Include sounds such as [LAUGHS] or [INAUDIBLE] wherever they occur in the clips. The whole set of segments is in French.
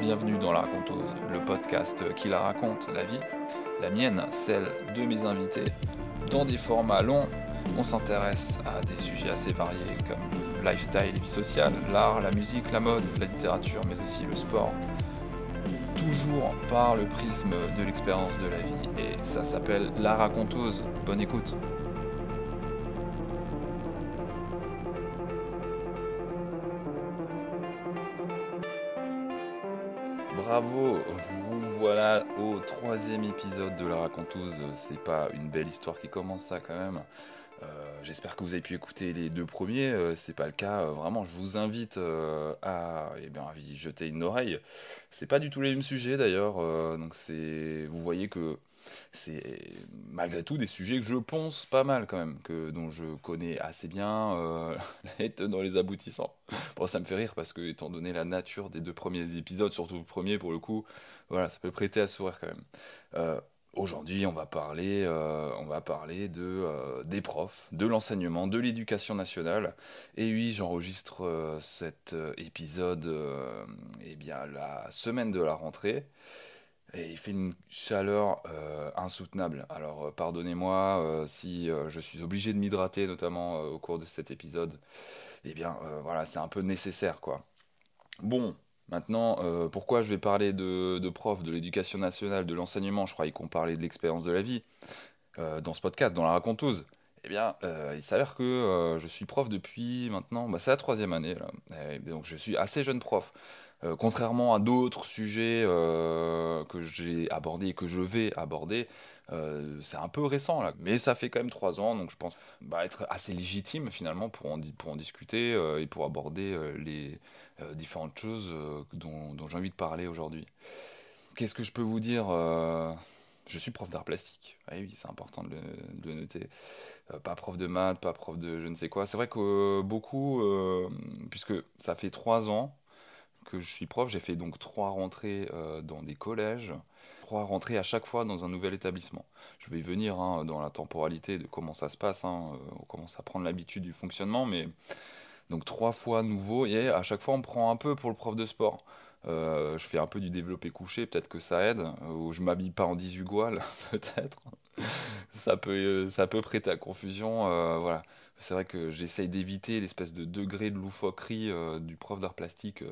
Bienvenue dans La Raconteuse, le podcast qui la raconte, la vie, la mienne, celle de mes invités. Dans des formats longs, on s'intéresse à des sujets assez variés comme lifestyle vie sociale, l'art, la musique, la mode, la littérature, mais aussi le sport. Toujours par le prisme de l'expérience de la vie. Et ça s'appelle La Raconteuse. Bonne écoute. Bravo, vous voilà au troisième épisode de La Raconteuse. C'est pas une belle histoire qui commence ça quand même. Euh, J'espère que vous avez pu écouter les deux premiers. Euh, c'est pas le cas. Euh, vraiment, je vous invite euh, à, eh bien, y jeter une oreille. C'est pas du tout les mêmes sujets d'ailleurs. donc c'est, vous voyez que c'est malgré tout des sujets que je pense pas mal quand même, que dont je connais assez bien euh, [LAUGHS] les les aboutissants. Bon, ça me fait rire parce que étant donné la nature des deux premiers épisodes, surtout le premier pour le coup, voilà, ça peut prêter à sourire quand même. Euh, Aujourd'hui, on va parler, euh, on va parler de, euh, des profs, de l'enseignement, de l'éducation nationale. Et oui, j'enregistre cet épisode eh bien, la semaine de la rentrée. Et il fait une chaleur euh, insoutenable. Alors, euh, pardonnez-moi euh, si je suis obligé de m'hydrater, notamment au cours de cet épisode. Eh bien, voilà, c'est un peu nécessaire, quoi. Bon, maintenant, pourquoi je vais parler de, de profs, de l'éducation nationale, de l'enseignement? Je croyais qu'on parlait de l'expérience de la vie dans ce podcast, dans la raconteuse. Eh bien, il s'avère que je suis prof depuis maintenant, bah, c'est la troisième année là. Donc je suis assez jeune prof. Euh, contrairement à d'autres sujets euh, que j'ai abordés et que je vais aborder, euh, c'est un peu récent. Mais ça fait quand même trois ans, donc je pense bah, être assez légitime finalement pour en, discuter et pour aborder les différentes choses dont, dont j'ai envie de parler aujourd'hui. Qu'est-ce que je peux vous dire Je suis prof d'art plastique. Ah oui, c'est important de le, noter. Pas prof de maths, pas prof de je ne sais quoi. C'est vrai que beaucoup, puisque ça fait trois ans que je suis prof, j'ai fait donc trois rentrées euh, dans des collèges, trois rentrées à chaque fois dans un nouvel établissement. Je vais venir hein, dans la temporalité de comment ça se passe. hein, euh, on commence à prendre l'habitude du fonctionnement, mais donc trois fois nouveau et à chaque fois on prend un peu pour le prof de sport. Euh, je fais un peu du développé couché, peut-être que ça aide, ou je m'habille pas en 18 gouales, [LAUGHS] peut-être. Ça peut, ça peut prêter à confusion, voilà. C'est vrai que j'essaye d'éviter l'espèce de degré de loufoquerie du prof d'art plastique.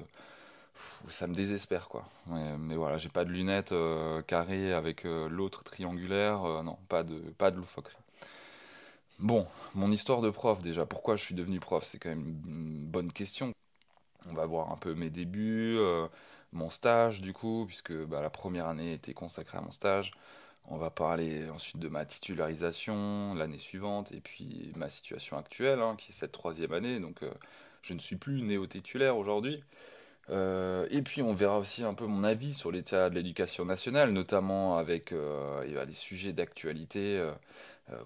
Ça me désespère, quoi. Mais, voilà, j'ai pas de lunettes euh, carrées avec euh, l'autre triangulaire, euh, non, pas de, pas de loufoquerie. Bon, mon histoire de prof déjà, pourquoi je suis devenu prof, c'est quand même une bonne question. On va voir un peu mes débuts, mon stage du coup, puisque bah, la première année était consacrée à mon stage. On va parler ensuite de ma titularisation l'année suivante et puis ma situation actuelle, hein, qui est cette troisième année. Donc je ne suis plus néo-titulaire aujourd'hui. Euh, et puis on verra aussi un peu mon avis sur l'état de l'éducation nationale, notamment avec euh, les sujets d'actualité. Euh,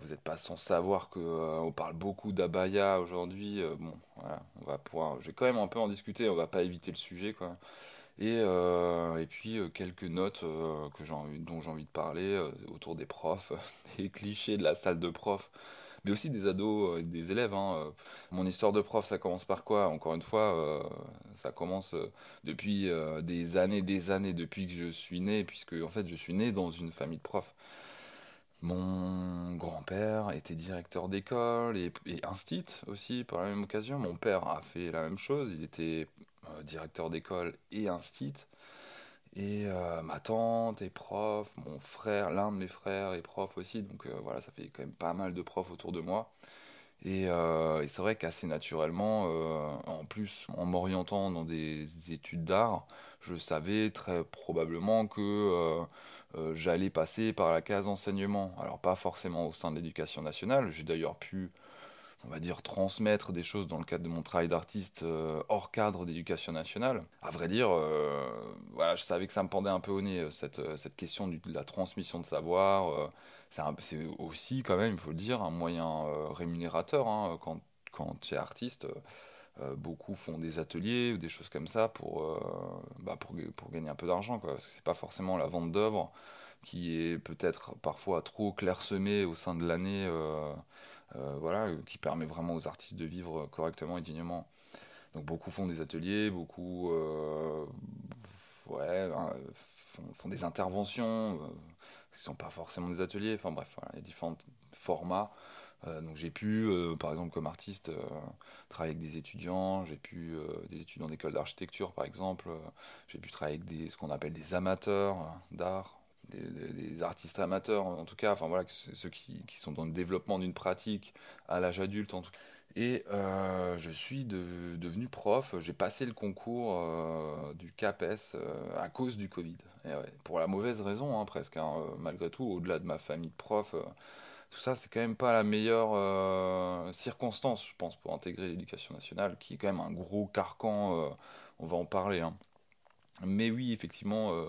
vous n'êtes pas sans savoir que euh, on parle beaucoup d'abaya aujourd'hui. Bon, voilà, on va pouvoir. Je vais quand même un peu en discuter. On va pas éviter le sujet, quoi. Et, et puis quelques notes que dont j'ai envie de parler autour des profs, [LAUGHS] des clichés de la salle de prof, mais aussi des ados, euh, des élèves. hein. Euh, Mon histoire de prof, ça commence par quoi? Encore une fois, euh, ça commence euh, depuis des années, des années, depuis que je suis né, puisque en fait je suis né dans une famille de profs. Mon grand-père était directeur d'école et, et instit aussi par la même occasion. Mon père a fait la même chose, il était directeur d'école et instit. Et euh, ma tante est prof, mon frère, l'un de mes frères est prof aussi, donc euh, voilà, ça fait quand même pas mal de profs autour de moi. Et, euh, et c'est vrai qu'assez naturellement, en plus, en m'orientant dans des études d'art, je savais très probablement que j'allais passer par la case enseignement. Alors pas forcément au sein de l'éducation nationale, j'ai d'ailleurs pu on va dire, transmettre des choses dans le cadre de mon travail d'artiste euh, hors cadre d'éducation nationale. À vrai dire, euh, voilà, je savais que ça me pendait un peu au nez, euh, cette, cette question de la transmission de savoir. c'est aussi, quand même, il faut le dire, un moyen rémunérateur. hein, quand, tu es artiste, beaucoup font des ateliers ou des choses comme ça pour, bah, pour, pour gagner un peu d'argent, parce que c'est pas forcément la vente d'œuvres qui est peut-être parfois trop clairsemée au sein de l'année. Euh, voilà, qui permet vraiment aux artistes de vivre correctement et dignement. Donc beaucoup font des ateliers, beaucoup euh, ouais, euh, font, des interventions, euh, qui ne sont pas forcément des ateliers, enfin bref, il y a différents formats. Donc j'ai pu, par exemple comme artiste, travailler avec des étudiants, j'ai pu, des étudiants d'école d'architecture par exemple, j'ai pu travailler avec des, ce qu'on appelle des amateurs d'art, des, artistes amateurs en tout cas, enfin voilà, ceux qui, qui sont dans le développement d'une pratique à l'âge adulte en tout cas. Et euh, je suis de- devenu prof, j'ai passé le concours euh, du CAPES euh, à cause du Covid. Pour la mauvaise raison hein, presque, hein, malgré tout, au-delà de ma famille de profs. euh, tout ça, c'est quand même pas la meilleure circonstance, je pense, pour intégrer l'éducation nationale, qui est quand même un gros carcan, on va en parler, hein. Mais oui, effectivement,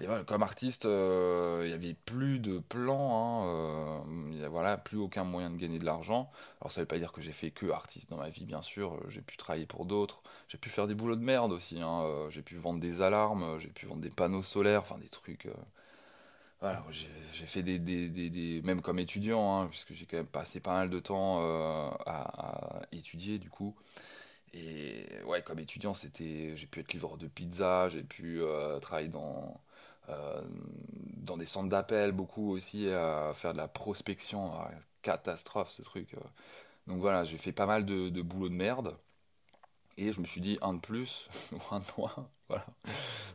et voilà, comme artiste, euh, il y avait plus de plan, hein, euh, voilà, plus aucun moyen de gagner de l'argent. Alors ça veut pas dire que j'ai fait que artiste dans ma vie, bien sûr, euh, j'ai pu travailler pour d'autres, j'ai pu faire des boulots de merde aussi, hein, j'ai pu vendre des alarmes, j'ai pu vendre des panneaux solaires, enfin des trucs... voilà, j'ai fait des, des- des- des- même comme étudiant, hein, puisque j'ai quand même passé pas mal de temps à, à étudier du coup. Et ouais, comme étudiant, c'était, j'ai pu être livreur de pizza, j'ai pu travailler dans, dans des centres d'appel, beaucoup aussi à faire de la prospection. Ah, catastrophe ce truc. euh. Donc voilà, j'ai fait pas mal de, boulot de merde. Et je me suis dit un de plus [LAUGHS] ou un de moins. [LAUGHS] Voilà.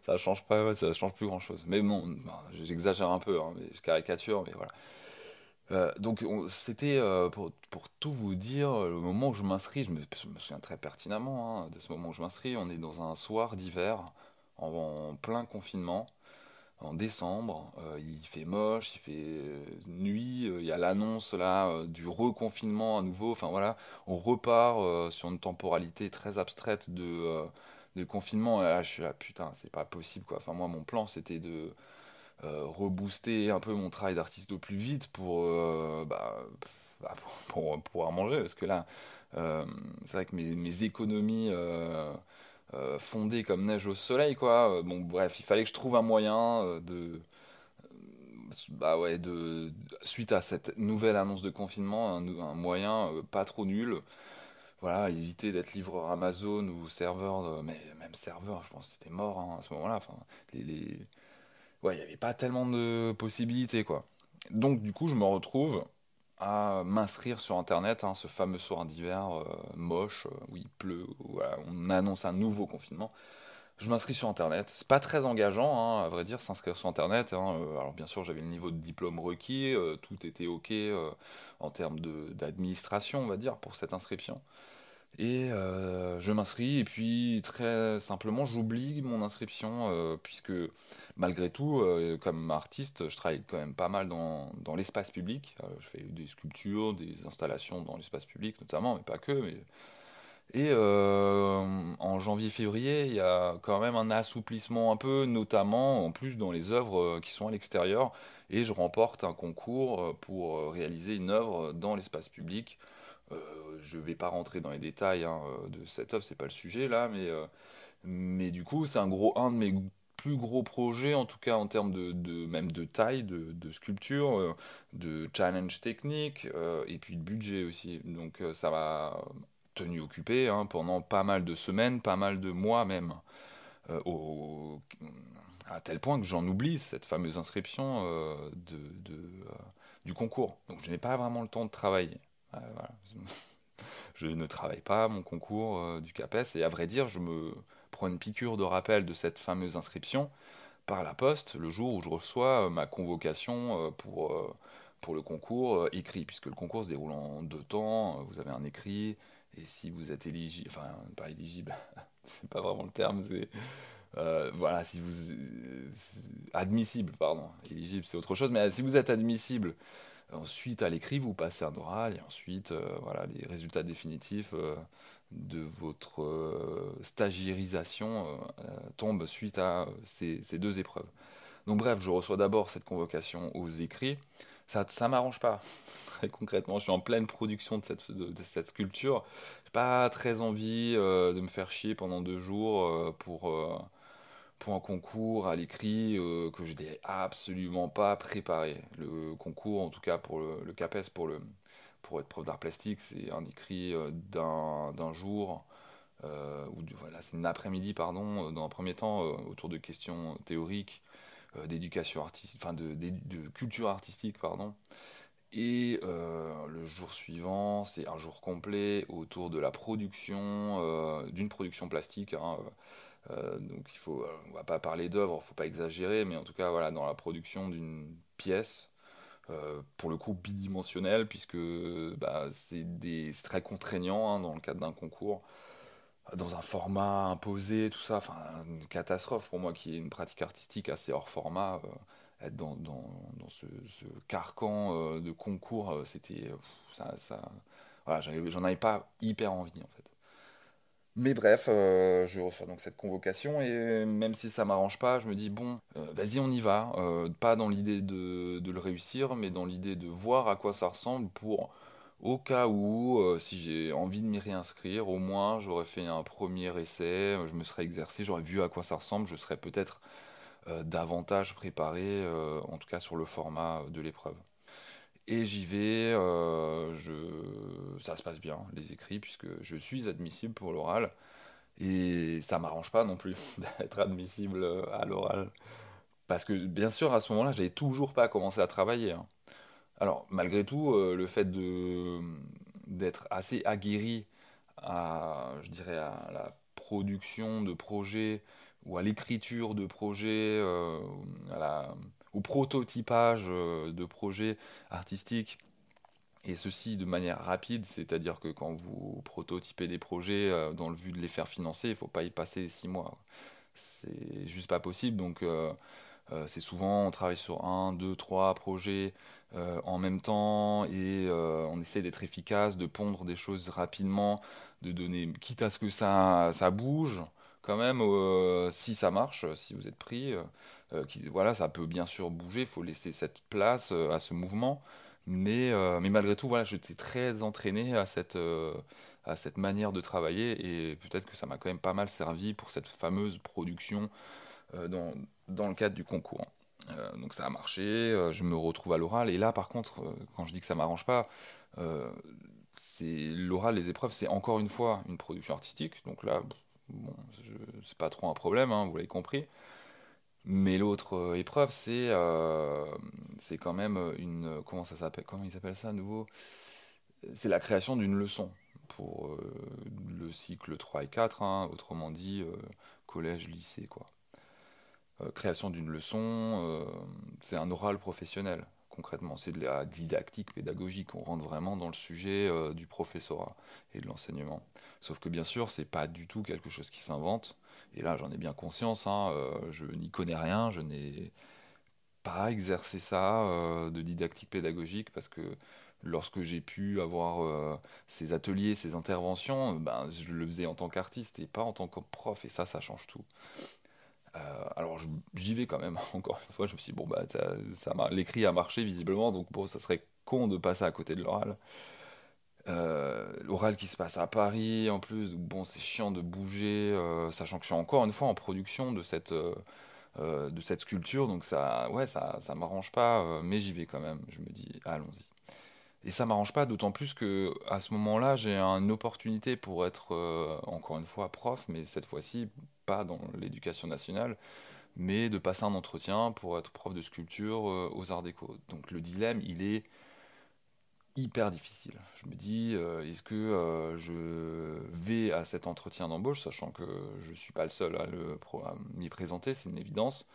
Ça change pas, ça change plus grand chose. Mais bon, non, j'exagère un peu, hein, je caricature, mais voilà. Euh, donc on- c'était euh, pour, tout vous dire, le moment où je m'inscris, je me, souviens très pertinemment hein, de ce moment où je m'inscris. On est dans un soir d'hiver, en plein confinement, en décembre. Euh, il fait moche, il fait euh, nuit. euh, il y a l'annonce là du reconfinement à nouveau. Enfin voilà, on repart sur une temporalité très abstraite de, confinement. Et là, je suis là, putain, c'est pas possible quoi. Enfin moi, mon plan c'était de rebooster un peu mon travail d'artiste au plus vite pour, bah, bah, pour, pouvoir manger. Parce que là, c'est vrai que mes, économies euh, fondaient comme neige au soleil, quoi. Euh, Bon, bref, il fallait que je trouve un moyen euh, de, bah ouais, de, suite à cette nouvelle annonce de confinement, un, moyen pas trop nul. Voilà, éviter d'être livreur Amazon ou serveur, mais même serveur, je pense que c'était mort hein, à ce moment-là. Enfin, les, les- ouais, il n'y avait pas tellement de possibilités, quoi. Donc, du coup, je me retrouve à m'inscrire sur Internet, hein, ce fameux soir d'hiver euh, moche, euh, où il pleut, où voilà, on annonce un nouveau confinement. Je m'inscris sur Internet. C'est pas très engageant, hein, à vrai dire, s'inscrire sur Internet. hein. Euh, Alors, bien sûr, j'avais le niveau de diplôme requis, euh, tout était OK euh, en termes d'administration, on va dire, pour cette inscription. Et euh, je m'inscris et puis très simplement j'oublie mon inscription euh, puisque malgré tout, euh, comme artiste, je travaille quand même pas mal dans, dans l'espace public. Je fais des sculptures, des installations dans l'espace public notamment, mais pas que. Mais... Et en janvier-février, il y a quand même un assouplissement un peu, notamment en plus dans les œuvres qui sont à l'extérieur. Et je remporte un concours pour réaliser une œuvre dans l'espace public euh, je vais pas rentrer dans les détails hein, euh, de cette œuvre, c'est pas le sujet là, mais, euh, mais du coup, c'est un gros, un de mes plus gros projets, en tout cas en termes de, même de taille, de, sculpture, de challenge technique, et puis de budget aussi. Donc ça m'a tenu occupé hein, pendant pas mal de semaines, pas mal de mois même, à tel point que j'en oublie cette fameuse inscription du concours. Donc je n'ai pas vraiment le temps de travailler. Euh. [LAUGHS] Je ne travaille pas mon concours euh, du CAPES et à vrai dire, je me prends une piqûre de rappel de cette fameuse inscription par la poste le jour où je reçois euh, ma convocation pour, pour le concours écrit, puisque le concours se déroule en deux temps. Vous avez un écrit et si vous êtes éligible, enfin pas éligible, [LAUGHS] c'est pas vraiment le terme, c'est voilà, si vous admissible, pardon, éligible c'est autre chose, mais si vous êtes admissible Ensuite, à l'écrit, vous passez un oral et ensuite, euh, voilà, les résultats définitifs euh, de votre euh, euh, tombent suite à ces, deux épreuves. Donc bref, je reçois d'abord cette convocation aux écrits. Ça, ça m'arrange pas. [LAUGHS] Très concrètement, je suis en pleine production de cette, de, cette sculpture. J'ai pas très envie de me faire chier pendant deux jours pour, pour un concours à l'écrit euh, que je n'ai absolument pas préparé. Le concours, en tout cas pour le, le CAPES, pour, le, pour être prof d'art plastique, c'est un écrit euh, d'un jour ou voilà, c'est après-midi, pardon, dans un premier temps, autour de questions théoriques, d'éducation artistique, enfin de, de, culture artistique, pardon. Et le jour suivant, c'est un jour complet autour de la production, d'une production plastique. Hein, donc il faut, on va pas parler d'œuvre, il faut pas exagérer, mais en tout cas voilà, dans la production d'une pièce, pour le coup bidimensionnelle, puisque bah, c'est très contraignant hein, dans le cadre d'un concours, dans un format imposé, tout ça, une catastrophe pour moi qui est une pratique artistique assez hors format être dans, ce, carcan euh, de concours, euh, c'était. voilà, j'en avais pas hyper envie en fait. Mais bref, euh, je reçois donc cette convocation et même si ça m'arrange pas, je me dis bon, vas-y on y va. pas dans l'idée de, le réussir, mais dans l'idée de voir à quoi ça ressemble pour, au cas où, si j'ai envie de m'y réinscrire, au moins j'aurais fait un premier essai, je me serais exercé, j'aurais vu à quoi ça ressemble, je serais peut-être euh, davantage préparé, euh, en tout cas sur le format de l'épreuve. Et j'y vais, euh, je... ça se passe bien, les écrits, puisque je suis admissible pour l'oral. Et ça m'arrange pas non plus [LAUGHS] d'être admissible à l'oral. Parce que bien sûr, à ce moment-là, je n'avais toujours pas commencé à travailler. Hein. Alors, malgré tout, le fait d'être assez aguerri à, je dirais, à la production de projets ou à l'écriture de projets, euh, au prototypage euh, de projets artistiques, et ceci de manière rapide, c'est-à-dire que quand vous prototypez des projets euh, dans le but de les faire financer, il ne faut pas y passer six mois. C'est juste pas possible, donc c'est souvent on travaille sur un, deux, trois projets en même temps et on essaie d'être efficace, de pondre des choses rapidement, de donner, quitte à ce que ça, ça bouge, quand même, euh, si ça marche, si vous êtes pris, euh, euh, qui, voilà, ça peut bien sûr bouger, il faut laisser cette place à ce mouvement. Mais, mais malgré tout, voilà, j'étais très entraîné à cette, à cette manière de travailler et peut-être que ça m'a quand même pas mal servi pour cette fameuse production dans, dans le cadre du concours. donc ça a marché, je me retrouve à l'oral. Et là, par contre, quand je dis que ça m'arrange pas, l'oral, les épreuves, c'est encore une fois une production artistique. Donc là, Bon, c'est pas trop un problème, hein, vous l'avez compris. Mais l'autre euh, épreuve, c'est euh, c'est quand même une. Comment ça s'appelle Comment ils appellent ça à nouveau? C'est la création d'une leçon pour euh, le cycle 3 et 4, hein, autrement dit, collège, lycée, quoi. création d'une leçon, c'est un oral professionnel concrètement. C'est de la didactique pédagogique. On rentre vraiment dans le sujet euh, du professorat et de l'enseignement. Sauf que bien sûr, c'est pas du tout quelque chose qui s'invente. Et là, j'en ai bien conscience. Hein, euh, je n'y connais rien. Je n'ai pas exercé ça euh, de didactique pédagogique parce que lorsque j'ai pu avoir ces ateliers, ces interventions, ben, je le faisais en tant qu'artiste et pas en tant que prof. Et ça, ça change tout. Euh, alors j'y vais quand même, [LAUGHS] encore une fois, je me suis dit, bon, bah, ça, l'écrit a marché visiblement, donc bon, ça serait con de passer à côté de l'oral. Euh, l'oral qui se passe à Paris en plus, bon, c'est chiant de bouger, euh, sachant que je suis encore une fois en production de cette, de cette sculpture, donc ça, ouais, ça, ça m'arrange pas, mais j'y vais quand même. Je me dis, allons-y. Et ça m'arrange pas, d'autant plus que à ce moment-là, j'ai une opportunité pour être encore une fois prof, mais cette fois-ci pas dans l'éducation nationale, mais de passer un entretien pour être prof de sculpture euh, aux Arts Déco. Donc le dilemme, il est hyper difficile. Je me dis, euh, est-ce que euh, je vais à cet entretien d'embauche, sachant que je ne suis pas le seul à, le, m'y présenter, c'est une évidence,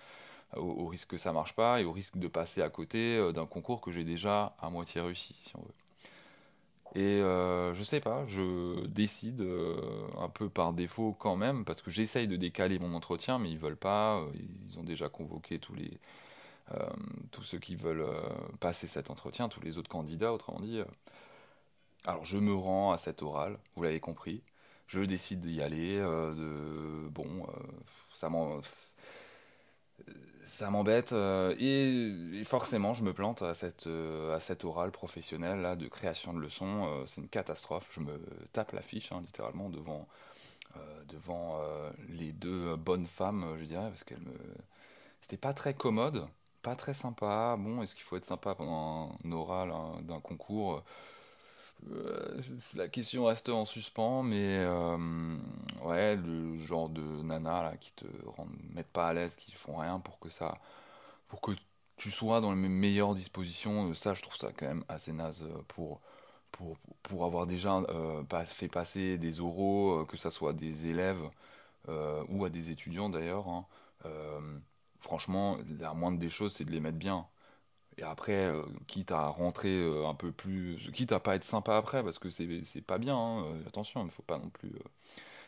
au, au, risque que ça marche pas et au risque de passer à côté d'un concours que j'ai déjà à moitié réussi, si on veut. Et euh, je sais pas, je décide euh, un peu par défaut quand même, parce que j'essaye de décaler mon entretien, mais ils veulent pas. Euh, ils ont déjà convoqué tous les tous ceux qui veulent passer cet entretien, tous les autres candidats, autrement dit. Alors je me rends à cet oral, vous l'avez compris. Je décide d'y aller. de bon, ça m'embête euh, et, forcément je me plante à cette, euh, à orale professionnelle là, de création de leçons. Euh, c'est une catastrophe. Je me tape la fiche hein, littéralement devant, devant les deux bonnes femmes, je dirais, parce qu'elles me. C'était pas très commode, pas très sympa. Bon, est-ce qu'il faut être sympa pendant un oral d'un concours? Euh, la question reste en suspens, mais euh, ouais, le genre de nana là, qui te mettent pas à l'aise, qui font rien pour que ça, pour que tu sois dans les meilleures dispositions, euh, ça je trouve ça quand même assez naze pour, pour, pour avoir déjà fait passer des oraux, que ça soit des élèves ou à des étudiants d'ailleurs. hein. Franchement, la moindre des choses, c'est de les mettre bien. Et après, euh, quitte à rentrer euh, un peu plus, quitte à pas être sympa après, parce que c'est pas bien, hein, euh, attention, il ne faut pas non plus.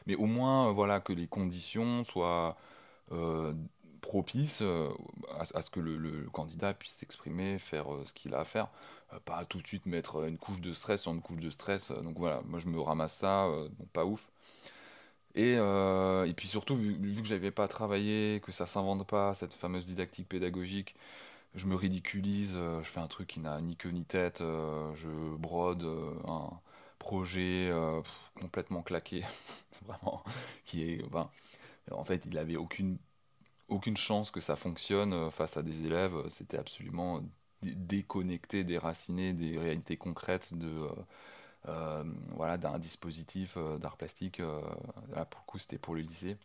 Mais au moins, voilà, que les conditions soient propices euh, à, ce que le, candidat puisse s'exprimer, faire ce qu'il a à faire, pas tout de suite mettre une couche de stress sur une couche de stress. donc voilà, moi je me ramasse ça, bon, pas ouf. Et, euh, et puis surtout, vu, vu que j'avais pas travaillé, que ça s'invente pas, cette fameuse didactique pédagogique, je me ridiculise, euh, je fais un truc qui n'a ni queue ni tête, euh, je brode un projet complètement claqué, [LAUGHS] vraiment, qui est, en fait, il avait aucune, aucune chance que ça fonctionne face à des élèves, c'était absolument dé- déconnecté, déraciné des réalités concrètes de, voilà, d'un dispositif euh, d'art plastique, euh, là pour le coup c'était pour le lycée,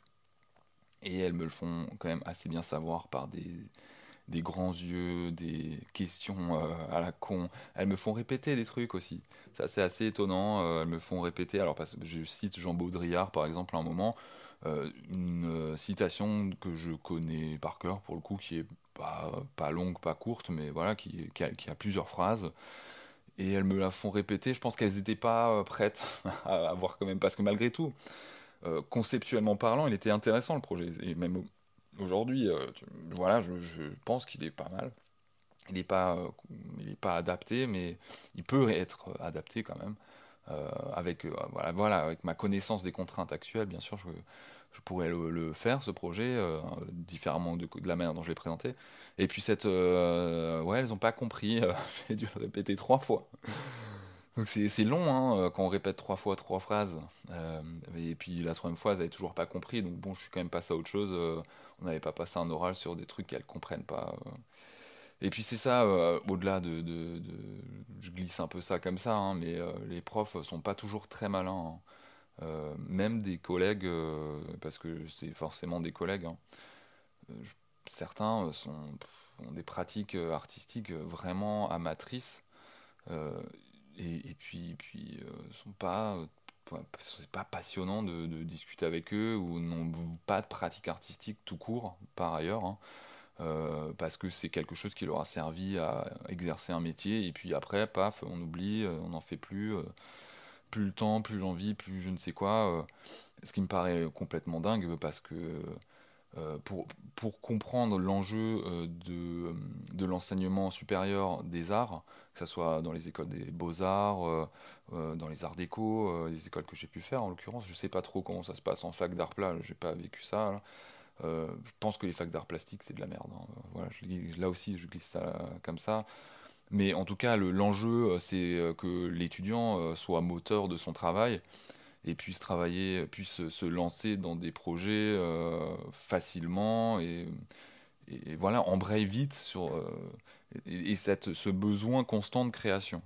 et elles me le font quand même assez bien savoir par des grands yeux, des questions euh, à la con. Elles me font répéter des trucs aussi. Ça, c'est assez étonnant. euh, elles me font répéter. Alors, je cite Jean Baudrillard, par exemple, à un moment, euh, une euh, citation que je connais par cœur, pour le coup, qui est pas, longue, pas courte, mais voilà, qui a plusieurs phrases. Et elles me la font répéter. Je pense qu'elles n'étaient pas euh, prêtes [LAUGHS] à, voir quand même, parce que malgré tout, euh, conceptuellement parlant, il était intéressant le projet. Et même aujourd'hui, euh, voilà, je, pense qu'il est pas mal. Il n'est pas, il est pas adapté, mais il peut être adapté quand même. Avec, voilà, voilà, avec ma connaissance des contraintes actuelles, bien sûr, je, je pourrais le, faire, ce projet, euh, différemment de, la manière dont je l'ai présenté. Et puis, cette, euh, ouais, elles n'ont pas compris. euh, [LAUGHS] j'ai dû le répéter trois fois. Donc c'est long hein, quand on répète trois fois trois phrases. Et puis la troisième fois, elles n'avaient toujours pas compris. Donc bon, je suis quand même passé à autre chose. euh, on n'avait pas passé un oral sur des trucs qu'elles comprennent pas. Et puis c'est ça, au-delà de, Je glisse un peu ça comme ça, hein, mais les profs sont pas toujours très malins. hein. Euh, même des collègues, euh, parce que c'est forcément des collègues, hein. Euh, certains ont des pratiques artistiques vraiment amatrices. Et, et puis, puis euh, sont pas, c'est pas passionnant de, discuter avec eux ou n'ont pas de pratique artistique tout court par ailleurs, hein, parce que c'est quelque chose qui leur a servi à exercer un métier et puis après, paf, on oublie, on n'en fait plus, plus le temps, plus l'envie, plus je ne sais quoi, euh, ce qui me paraît complètement dingue parce que euh, pour, pour comprendre l'enjeu euh, de, de l'enseignement supérieur des arts, que ce soit dans les écoles des beaux-arts, dans les arts déco, les écoles que j'ai pu faire en l'occurrence, je sais pas trop comment ça se passe en fac d'art plat, j'ai pas vécu ça. je pense que les facs d'art plastique c'est de la merde. hein. Voilà, je là aussi je glisse ça comme ça. Mais en tout cas, le- l'enjeu euh, c'est euh, que l'étudiant euh, soit moteur de son travail et puisse travailler, puisse se lancer dans des projets facilement et, et- voilà, embraye vite sur et, et cette, ce besoin constant de création.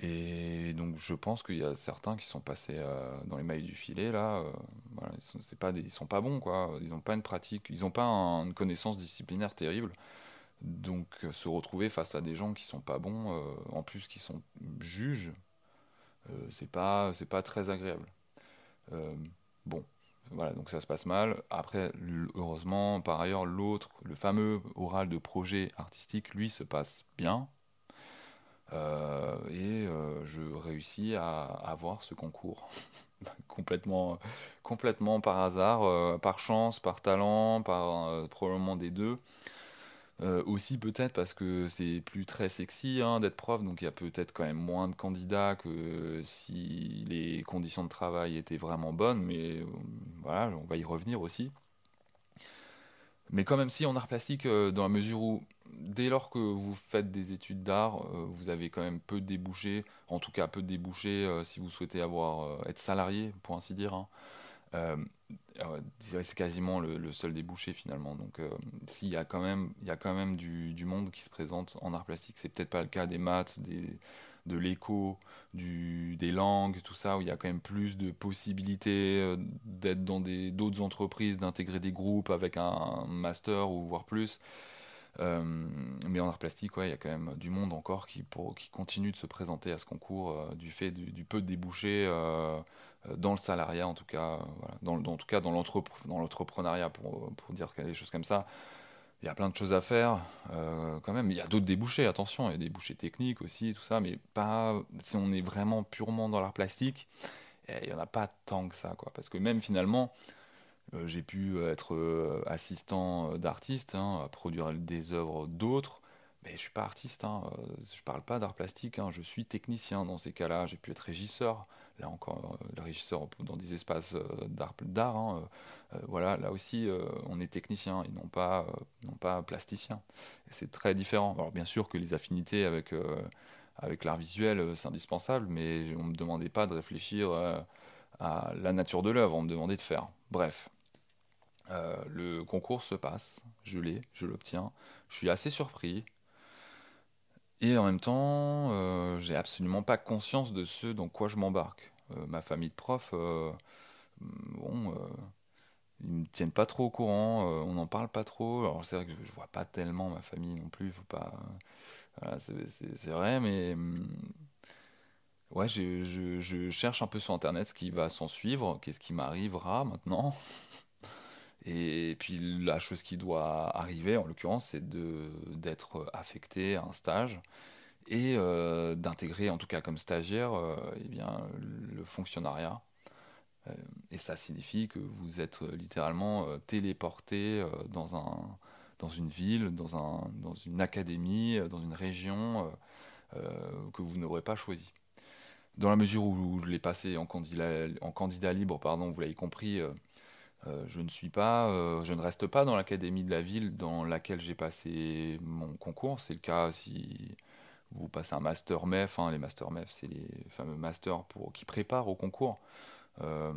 Et donc je pense qu'il y a certains qui sont passés dans les mailles du filet là, voilà, ils sont, pas des- ils sont pas bons quoi, ils n'ont pas une pratique, ils n'ont pas un- une connaissance disciplinaire terrible, donc euh, se retrouver face à des gens qui sont pas bons, euh, en plus qui sont juges, euh, c'est pas c'est pas très agréable. Euh, bon, voilà, donc ça se passe mal. Après, heureusement, par ailleurs, l'autre, le fameux oral de projet artistique, lui, se passe bien. Et je réussis à avoir ce concours [LAUGHS] complètement, complètement par hasard, par chance, par talent, par probablement des deux. Euh, aussi peut-être parce que c'est plus très sexy hein, d'être prof, donc il y a peut-être quand même moins de candidats que si les conditions de travail étaient vraiment bonnes, mais euh, voilà, on va y revenir aussi. Mais quand même si en art plastique, euh, dans la mesure où dès lors que vous faites des études d'art, vous avez quand même peu de débouchés, en tout cas peu de débouchés si vous souhaitez avoir, être salarié, pour ainsi dire. hein. Euh, c'est quasiment le, seul débouché finalement. Donc, euh, s'il y a quand même, il y a quand même du, monde qui se présente en art plastique, c'est peut-être pas le cas des maths, des, de l'écho, des langues, tout ça, où il y a quand même plus de possibilités euh, d'être dans d'autres entreprises, d'intégrer des groupes avec un master ou voire plus. Mais en art plastique, ouais, il y a quand même du monde encore qui, pour, qui continue de se présenter à ce concours du fait du, peu de débouchés dans le salariat, en tout cas, dans, en tout cas dans l'entrepreneuriat, pour, pour dire des choses comme ça. Il y a plein de choses à faire euh, quand même. Il y a d'autres débouchés, attention, il y a des débouchés techniques aussi, tout ça, mais pas si on est vraiment purement dans l'art plastique, eh, il n'y en a pas tant que ça, quoi. Parce que même finalement, euh, j'ai pu être euh, assistant d'artiste, hein, produire des œuvres d'autres, mais je suis pas artiste, hein, je parle pas d'art plastique, hein, je suis technicien dans ces cas-là, j'ai pu être régisseur, là encore, le régisseur dans des espaces d'art, hein, euh, voilà, là aussi, euh, on est technicien et non pas, euh, pas plasticien. C'est très différent. Alors bien sûr que les affinités avec, avec l'art visuel, c'est indispensable, mais on me demandait pas de réfléchir à la nature de l'œuvre, on me demandait de faire. Bref. le concours se passe, je l'ai, je l'obtiens. Je suis assez surpris. Et en même temps, j'ai absolument pas conscience de ce dans quoi je m'embarque. ma famille de profs, bon, ils me tiennent pas trop au courant, euh, on n'en parle pas trop. Alors c'est vrai que je, vois pas tellement ma famille non plus, faut pas. Voilà, c'est vrai, mais hum, ouais, je, je, je, cherche un peu sur internet ce qui va s'en suivre, qu'est-ce qui m'arrivera maintenant. Et puis la chose qui doit arriver, en l'occurrence, c'est d'être affecté à un stage et euh, d'intégrer, en tout cas comme stagiaire, euh, eh bien, le fonctionnariat euh, et ça signifie que vous êtes littéralement euh, téléporté dans, un, dans une ville, dans, un, dans une académie, dans une région que vous n'aurez pas choisi. Dans la mesure où je l'ai passé en candidat, en candidat libre, pardon, vous l'avez compris, je ne suis pas, je ne reste pas dans l'académie de la ville dans laquelle j'ai passé mon concours. C'est le cas si vous passez un master MEF. Hein, les master MEF, c'est les fameux masters pour, qui préparent au concours. Euh,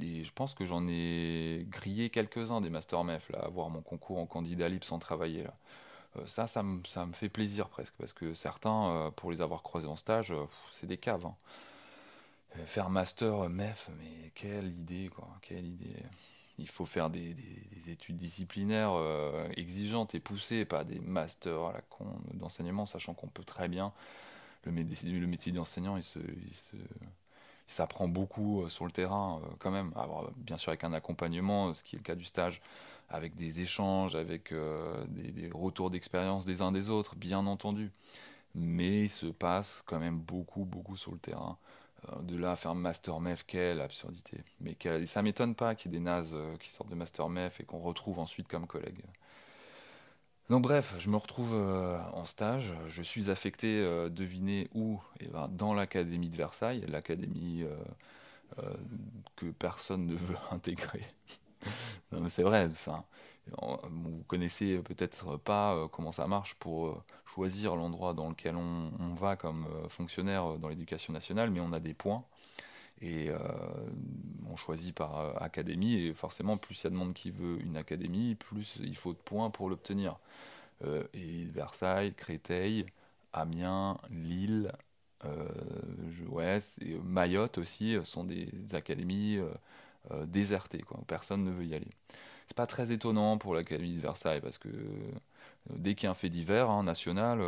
je pense que j'en ai grillé quelques-uns des Master MEF, là, avoir mon concours en candidat libre sans travailler. Là. Euh, ça, ça me, fait plaisir presque, parce que certains, euh, pour les avoir croisés en stage, c'est des caves. Hein. Faire master MEF, mais quelle idée, quoi, quelle idée. Il faut faire des, études disciplinaires exigeantes et poussées, pas des masters à la con d'enseignement, sachant qu'on peut très bien. Le, métier, d'enseignant, il se, il se ça prend beaucoup euh, sur le terrain euh, quand même. Bien sûr avec un accompagnement, ce qui est le cas du stage, avec des échanges, avec euh, des, retours d'expérience des uns des autres, bien entendu. Mais il se passe quand même beaucoup, beaucoup sur le terrain. De là à faire Master MEF, quelle absurdité. Mais quelle... ça m'étonne pas qu'il y ait des nazes qui sortent de Master MEF et qu'on retrouve ensuite comme collègues. Donc bref, je me retrouve euh, en stage, je suis affecté, euh, devinez où eh ben, Dans l'Académie de Versailles, l'académie euh, que personne ne [LAUGHS] veut intégrer. non mais c'est vrai, enfin, vous connaissez peut-être pas comment ça marche pour choisir l'endroit dans lequel on, va comme fonctionnaire dans l'éducation nationale, mais on a des points. Et on choisit par académie, et forcément, plus il y a de monde qui veut une académie, plus il faut de points pour l'obtenir. Euh, et Versailles, Créteil, Amiens, Lille, euh, et Mayotte aussi euh, sont des, académies désertées. Quoi. Personne ne veut y aller. C'est pas très étonnant pour l'académie de Versailles parce que dès qu'il y a un fait divers hein, national,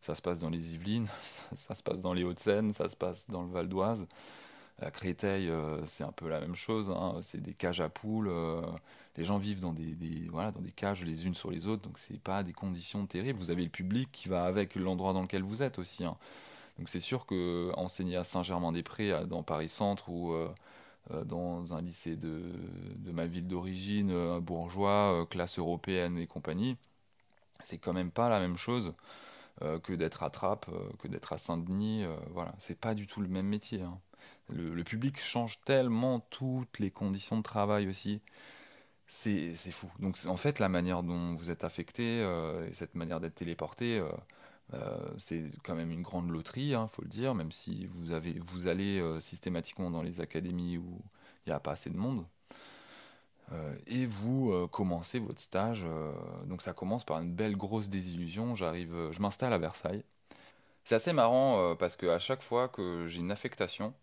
ça se passe dans les Yvelines, [LAUGHS] ça se passe dans les Hauts-de-Seine, ça se passe dans le Val d'Oise. À Créteil, c'est un peu la même chose. Hein. C'est des cages à poules les gens vivent dans des, voilà, dans des cages les unes sur les autres, donc c'est pas des conditions terribles. Vous avez le public qui va avec l'endroit dans lequel vous êtes aussi. Hein. Donc c'est sûr que enseigner à Saint-Germain-des-Prés, dans Paris Centre ou euh, euh, dans un lycée de, ma ville d'origine, un bourgeois, euh, classe européenne et compagnie, c'est quand même pas la même chose que d'être à Trappes, que d'être à Saint-Denis. voilà, c'est pas du tout le même métier. Hein. Le, public change tellement toutes les conditions de travail aussi. C'est fou. Donc en fait, la manière dont vous êtes affecté, euh, et cette manière d'être téléporté, euh, euh, c'est quand même une grande loterie, il hein, faut le dire, même si vous, allez systématiquement dans les académies où il n'y a pas assez de monde. et vous commencez votre stage. donc ça commence par une belle grosse désillusion. J'arrive, je m'installe à Versailles. C'est assez marrant parce qu'à chaque fois que j'ai une affectation,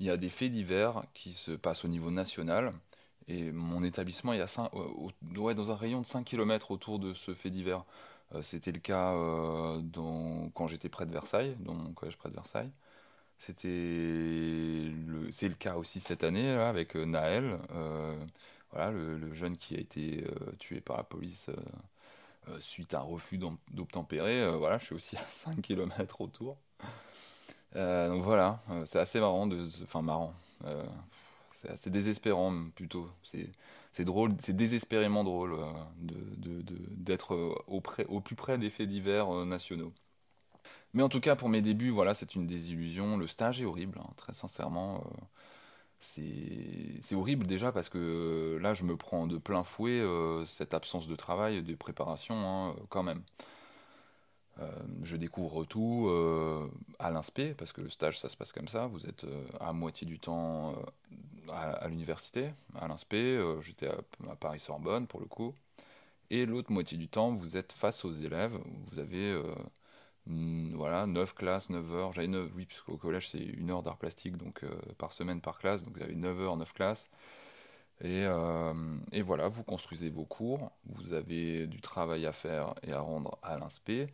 il y a des faits divers qui se passent au niveau national. Et mon établissement est à ouais, dans un rayon de 5 km autour de ce fait divers. Euh, c'était le cas euh, quand j'étais près de Versailles, dans mon collège près de Versailles. C'était le, c'est le cas aussi cette année avec euh, Naël, voilà, le, jeune qui a été tué par la police suite à un refus d'obtempérer. voilà, je suis aussi à 5 [LAUGHS] km autour. donc voilà, c'est assez marrant, de, enfin marrant, c'est assez désespérant plutôt. C'est drôle, c'est désespérément drôle euh, d'être euh, au, plus près des faits divers euh, nationaux. Mais en tout cas, pour mes débuts, voilà, c'est une désillusion. Le stage est horrible, hein, très sincèrement. c'est horrible déjà parce que là, je me prends de plein fouet cette absence de travail, de préparation, hein, quand même. je découvre tout à l'inspé, parce que le stage, ça se passe comme ça. Vous êtes à moitié du temps à, l'université, à l'INSPE, euh, j'étais à, Paris-Sorbonne pour le coup, et l'autre moitié du temps, vous êtes face aux élèves, vous avez euh, voilà, 9 classes, 9 heures, j'avais 9, oui, puisqu'au collège c'est une heure d'art plastique, donc euh, par semaine par classe, donc vous avez 9 heures, 9 classes, et, et, voilà, vous construisez vos cours, vous avez du travail à faire et à rendre à l'INSPE,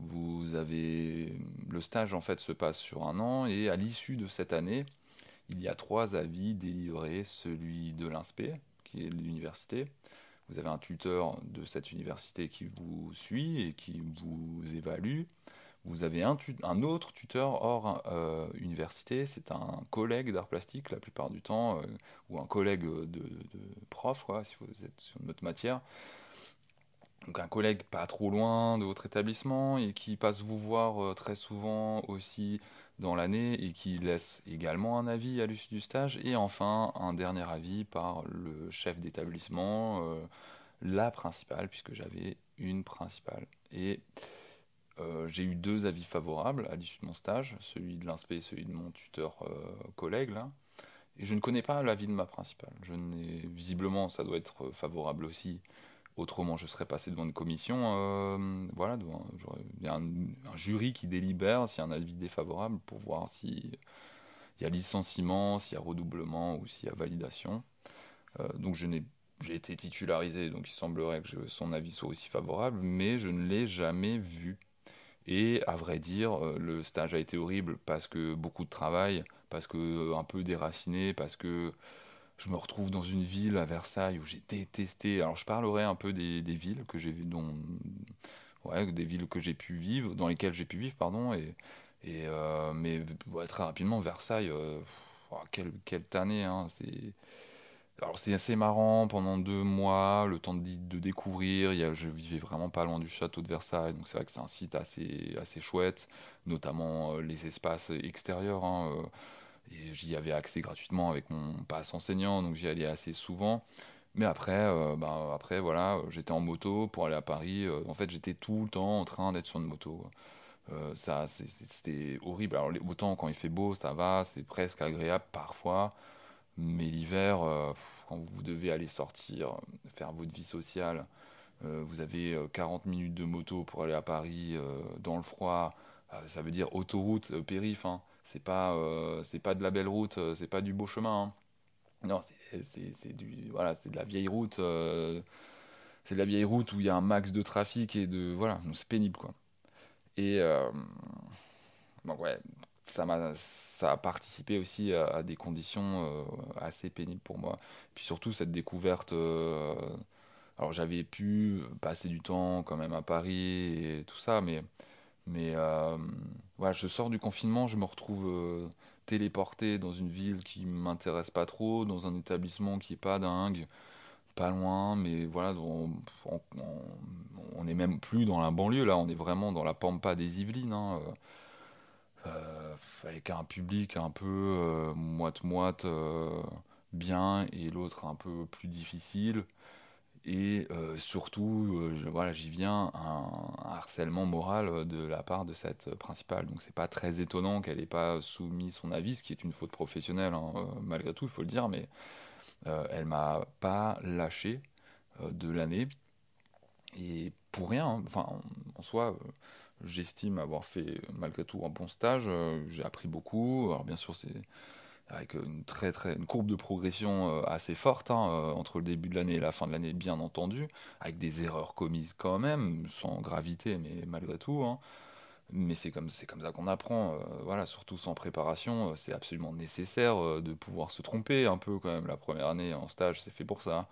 vous avez le stage en fait se passe sur un an. Et à l'issue de cette année, il y a trois avis délivrés, celui de l'INSPE, qui est l'université. Vous avez un tuteur de cette université qui vous suit et qui vous évalue. Vous avez un, autre tuteur hors euh, université, c'est un collègue d'art plastique la plupart du temps, euh, ou un collègue de, prof, si vous êtes sur notre matière. Donc un collègue pas trop loin de votre établissement et qui passe vous voir euh, très souvent aussi dans l'année et qui laisse également un avis à l'issue du stage. Et enfin, un dernier avis par le chef d'établissement, euh, la principale, puisque j'avais une principale. Et euh, j'ai eu deux avis favorables à l'issue de mon stage, celui de l'inspect et celui de mon tuteur euh, collègue là. Et je ne connais pas l'avis de ma principale. Je visiblement, ça doit être favorable aussi Autrement, je serais passé devant une commission. Euh, voilà, il y a un, jury qui délibère s'il y a un avis défavorable pour voir s'il y a licenciement, s'il y a redoublement ou s'il y a validation. Euh, donc je n'ai j'ai été titularisé, donc il semblerait que son avis soit aussi favorable, mais je ne l'ai jamais vu. Et à vrai dire, euh, le stage a été horrible parce que beaucoup de travail, parce que un peu déraciné, parce que je me retrouve dans une ville à Versailles où j'ai détesté. Alors je parlerai un peu des, villes que j'ai dont ouais, des villes que j'ai pu vivre, dans lesquelles j'ai pu vivre, pardon. Et, euh, mais très rapidement Versailles, euh, quelle, quelle tannée. Hein, c'est alors c'est assez marrant pendant deux mois, le temps de, de découvrir. Il y a, je vivais vraiment pas loin du château de Versailles, donc c'est vrai que c'est un site assez assez chouette, notamment euh, les espaces extérieurs. Hein, et j'y avais accès gratuitement avec mon passe enseignant, donc j'y allais assez souvent. Mais après, euh, bah, après voilà, j'étais en moto pour aller à Paris. Euh, en fait, j'étais tout le temps en train d'être sur une moto. Euh, ça, c'était horrible. Alors, autant quand il fait beau, ça va, c'est presque agréable parfois. Mais l'hiver, quand vous devez aller sortir, faire votre vie sociale, vous avez 40 minutes de moto pour aller à Paris dans le froid. ça veut dire autoroute, périph'. Hein c'est pas euh, c'est pas de la belle route euh, c'est pas du beau chemin hein. non c'est du voilà c'est de la vieille route euh, c'est de la vieille route où il y a un max de trafic et de voilà c'est pénible quoi et donc ouais ça m'a ça a participé aussi à, des conditions assez pénibles pour moi puis surtout cette découverte alors j'avais pu passer du temps quand même à Paris et tout ça mais mais euh, voilà, je sors du confinement, je me retrouve euh, téléporté dans une ville qui m'intéresse pas trop, dans un établissement qui est pas dingue, pas loin, mais voilà, on, on, est même plus dans la banlieue là, on est vraiment dans la pampa des Yvelines, hein, euh, avec un public un peu moite-moite bien et l'autre un peu plus difficile. Et euh, surtout, euh, voilà, j'y viens, un, harcèlement moral euh, de la part de cette principale. Donc c'est pas très étonnant qu'elle n'ait pas soumis son avis, ce qui est une faute professionnelle, hein, malgré tout, il faut le dire, mais elle m'a pas lâché de l'année. Et pour rien, hein, enfin, en, soi, j'estime avoir fait malgré tout un bon stage. J'ai appris beaucoup. Alors bien sûr, c'est avec très une courbe de progression euh, assez forte hein, euh, entre le début de l'année et la fin de l'année, bien entendu, avec des erreurs commises quand même, sans gravité, mais malgré tout. hein. Mais c'est comme comme ça qu'on apprend. euh, voilà, surtout sans préparation, euh, c'est absolument nécessaire euh, de pouvoir se tromper un peu quand même. La première année en stage, c'est fait pour ça.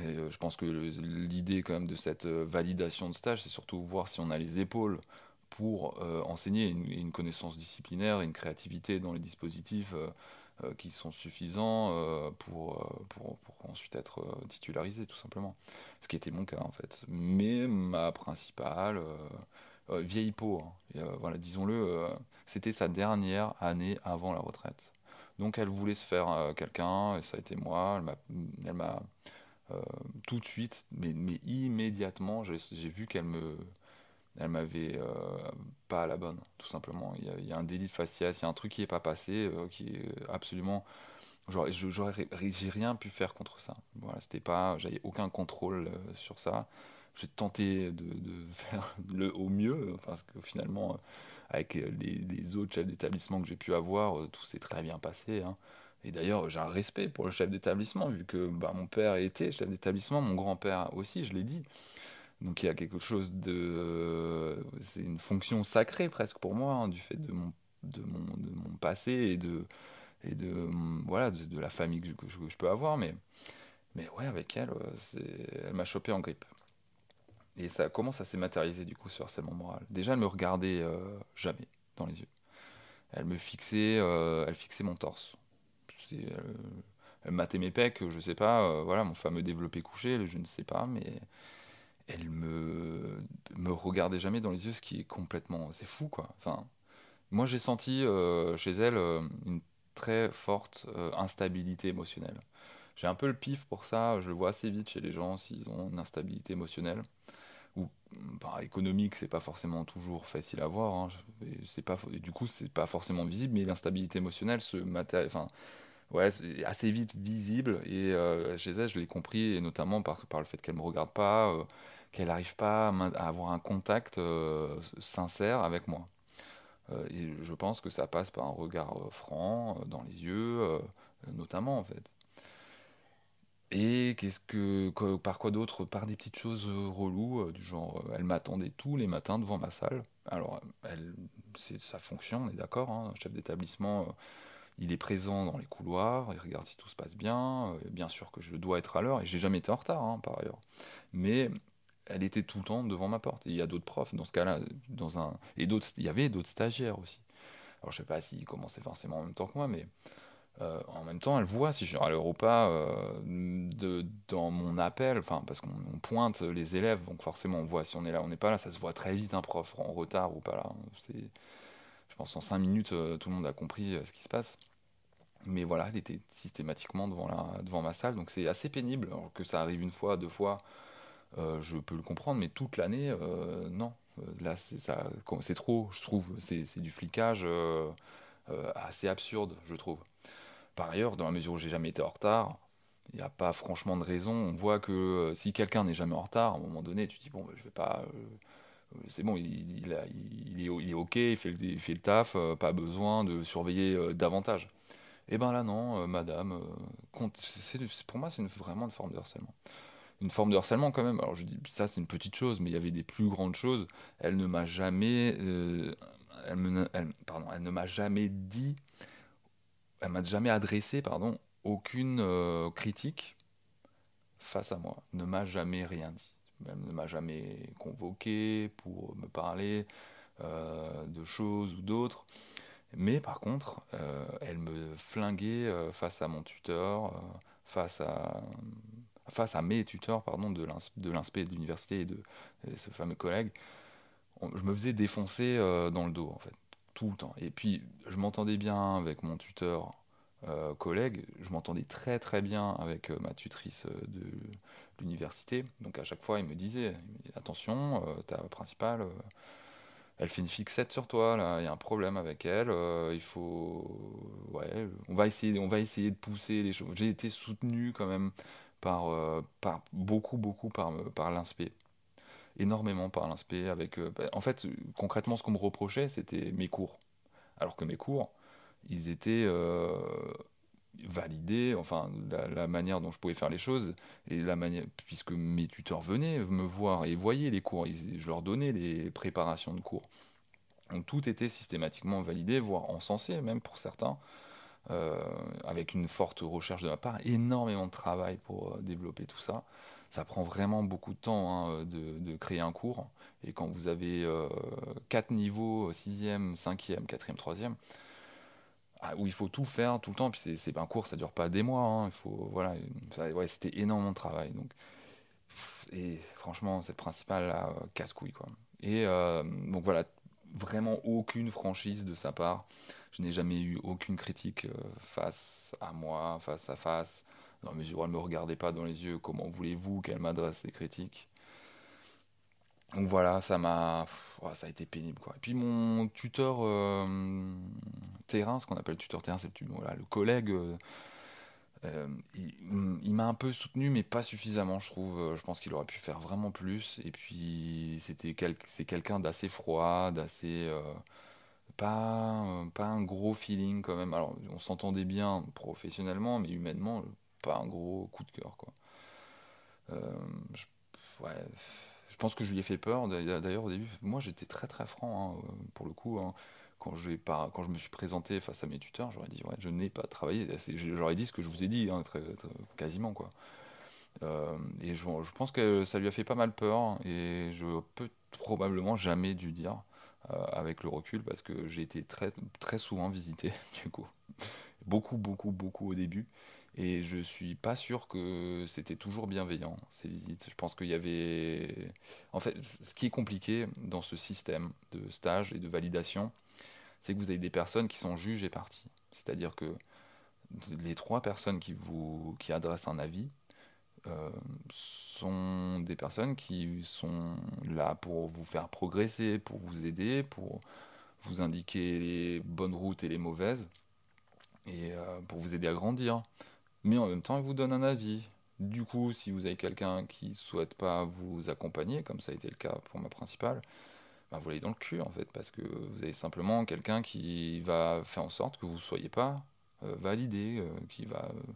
Et euh, je pense que l'idée quand de cette euh, validation de stage, c'est surtout voir si on a les épaules pour euh, enseigner une, connaissance disciplinaire une créativité dans les dispositifs euh, euh, qui sont suffisants pour, pour, pour ensuite être titularisé tout simplement. Ce qui était mon cas en fait. Mais ma principale, vieille peau, hein. Voilà, disons-le, c'était sa dernière année avant la retraite. Donc elle voulait se faire quelqu'un, et ça a été moi. Elle m'a, tout de suite, mais, mais immédiatement, j'ai vu qu'elle me, elle m'avait euh, pas à la bonne, tout simplement. Il y a, un délit de faciès, il y a un truc qui est pas passé, euh, qui est absolument. J'ai rien pu faire contre ça. Voilà, c'était pas, j'avais aucun contrôle euh, sur ça. J'ai tenté de, [LAUGHS] faire le au mieux, parce que finalement, avec les, autres chefs d'établissement que j'ai pu avoir, tout s'est très bien passé. hein. Et d'ailleurs, j'ai un respect pour le chef d'établissement, vu que bah, mon père était chef d'établissement, mon grand-père aussi, je l'ai dit. Donc il y a quelque chose de... euh, C'est une fonction sacrée presque pour moi, hein, du fait de mon, de mon, de mon passé et de, et de, hum, voilà, de, la famille que je, peux avoir. Mais, mais ouais, avec elle, euh, elle m'a chopé en grippe. Et ça commence à s'est matérialisé du coup sur harcèlement moral. Déjà, elle me regardait euh, jamais dans les yeux. Elle me fixait, elle fixait mon torse. Euh, elle matait mes pecs, je sais pas, voilà, mon fameux développé couché, je ne sais pas, mais elle me, me regardait jamais dans les yeux, ce qui est complètement, c'est fou quoi. Enfin, moi j'ai senti euh, chez elle euh, une très forte euh, instabilité émotionnelle. J'ai un peu le pif pour ça, je le vois assez vite chez les gens s'ils ont une instabilité émotionnelle ou bah, économique, c'est pas forcément toujours facile à voir. hein. C'est pas, du coup, c'est pas forcément visible, mais l'instabilité émotionnelle se maté- enfin, ouais, c'est assez vite visible. Et chez elle, je l'ai compris, et notamment par, le fait qu'elle me regarde pas, qu'elle n'arrive pas à, avoir un contact euh, sincère avec moi. Euh, et je pense que ça passe par un regard euh, franc, dans les yeux, notamment en fait. Et qu'est-ce que, par quoi d'autre? Par des petites choses reloues, du genre, elle m'attendait tous les matins devant ma salle. Alors, elle, c'est sa fonction, on est d'accord, hein, chef d'établissement, il est présent dans les couloirs, il regarde si tout se passe bien. bien sûr que je dois être à l'heure, et j'ai jamais été en retard, hein, par ailleurs. Mais elle était tout le temps devant ma porte. Et il y a d'autres profs, dans ce cas-là, dans un, et d'autres, il y avait d'autres stagiaires aussi. Alors, je sais pas s'ils commençaient forcément en même temps que moi, mais euh, en même temps, elle voit si je suis à pas euh, de, dans mon appel, enfin parce qu'on on pointe les élèves, donc forcément on voit si on est là, on n'est pas là, ça se voit très vite un prof en retard ou pas là. C'est, je pense en cinq minutes, euh, tout le monde a compris euh, ce qui se passe. Mais voilà, elle était systématiquement devant la, devant ma salle, donc c'est assez pénible. Que ça arrive une fois, deux fois, euh, je peux le comprendre, mais toute l'année, euh, non. Euh, Là, c'est trop, je trouve. C'est du flicage assez absurde, je trouve. Par ailleurs, dans la mesure où j'ai jamais été en retard, il n'y a pas franchement de raison. On voit que si quelqu'un n'est jamais en retard, à un moment donné, tu dis, bon, bah, je vais pas. c'est bon, il, est, OK, il fait le, taf, pas besoin de surveiller davantage. Et ben là, non, madame, pour moi, c'est vraiment une forme de harcèlement. Une forme de harcèlement quand même. Alors je dis, ça, c'est une petite chose, mais il y avait des plus grandes choses. Elle ne m'a jamais. euh, elle me- elle- pardon, elle ne m'a jamais dit elle m'a jamais adressé, pardon, aucune euh, critique face à moi. Ne m'a jamais rien dit. Elle ne m'a jamais convoqué pour me parler euh, de choses ou d'autres. Mais par contre, euh, elle me flinguait face à mon tuteur, face à, face à mes tuteurs, pardon, de l'ins- de l'université et de ce fameux collègue. Je me faisais défoncer euh, dans le dos, en fait, tout le temps. Et puis, je m'entendais bien avec mon tuteur euh, collègue, je m'entendais très très bien avec euh, ma tutrice de l'université. Donc, à chaque fois, il me disait, attention, ta principale, elle fait une fixette sur toi, il y a un problème avec elle, il faut... Ouais, on va essayer, on va essayer de pousser les choses. J'ai été soutenu quand même par, euh, par beaucoup, beaucoup par, par l'inspé. énormément par l'inspect. Avec, euh, bah, en fait, concrètement, ce qu'on me reprochait, c'était mes cours. Alors que mes cours, ils étaient euh, validés, enfin, la, manière dont je pouvais faire les choses, et la puisque mes tuteurs venaient me voir et voyaient les cours, je leur donnais les préparations de cours. Donc tout était systématiquement validé, voire encensé même pour certains. Euh, avec une forte recherche de ma part, énormément de travail pour euh, développer tout ça. Ça prend vraiment beaucoup de temps hein, de, créer un cours. Et quand vous avez euh, quatre niveaux, 6e, 5e, 4e, 3e, où il faut tout faire tout le temps, puis c'est un cours, ça dure pas des mois, hein, il faut, voilà, c'était énormément de travail. Donc, et franchement, c'est le principal casse-couille. Quoi. Et donc voilà, vraiment aucune franchise de sa part. Je n'ai jamais eu aucune critique euh, face à moi, face à face. Mesure où elle ne me regardait pas dans les yeux, comment voulez-vous qu'elle m'adresse des critiques? Donc voilà, ça m'a. ça a été pénible. Quoi. Et puis mon tuteur euh, terrain, ce qu'on appelle tuteur terrain, c'est voilà, le collègue. Euh, il, m'a un peu soutenu, mais pas suffisamment, je trouve. Je pense qu'il aurait pu faire vraiment plus. Et puis, c'était c'est quelqu'un d'assez froid, d'assez pas un gros feeling quand même. Alors, on s'entendait bien professionnellement, mais humainement, pas un gros coup de cœur. Euh, je, pense que je lui ai fait peur. D'ailleurs, au début, moi, j'étais très très franc, hein, pour le coup. Hein. Quand, je me suis présenté face à mes tuteurs, j'aurais dit, ouais, je n'ai pas travaillé. J'aurais dit ce que je vous ai dit, hein, très, quasiment, quoi. Euh, et je, pense que ça lui a fait pas mal peur, et je peux probablement jamais dû dire euh, avec le recul parce que j'ai été très, très souvent visité, [LAUGHS] du coup. Beaucoup, beaucoup, beaucoup au début. Et je suis pas sûr que c'était toujours bienveillant, ces visites. Je pense qu'il y avait. En fait, ce qui est compliqué dans ce système de stage et de validation, c'est que vous avez des personnes qui sont juges et parties. C'est-à-dire que les trois personnes qui vous qui adressent un avis, euh, sont des personnes qui sont là pour vous faire progresser, pour vous aider, pour vous indiquer les bonnes routes et les mauvaises, et euh, pour vous aider à grandir. Mais en même temps, ils vous donnent un avis. Du coup, si vous avez quelqu'un qui souhaite pas vous accompagner, comme ça a été le cas pour ma principale, ben vous l'avez dans le cul en fait, parce que vous avez simplement quelqu'un qui va faire en sorte que vous ne soyez pas euh, validé, qui va euh,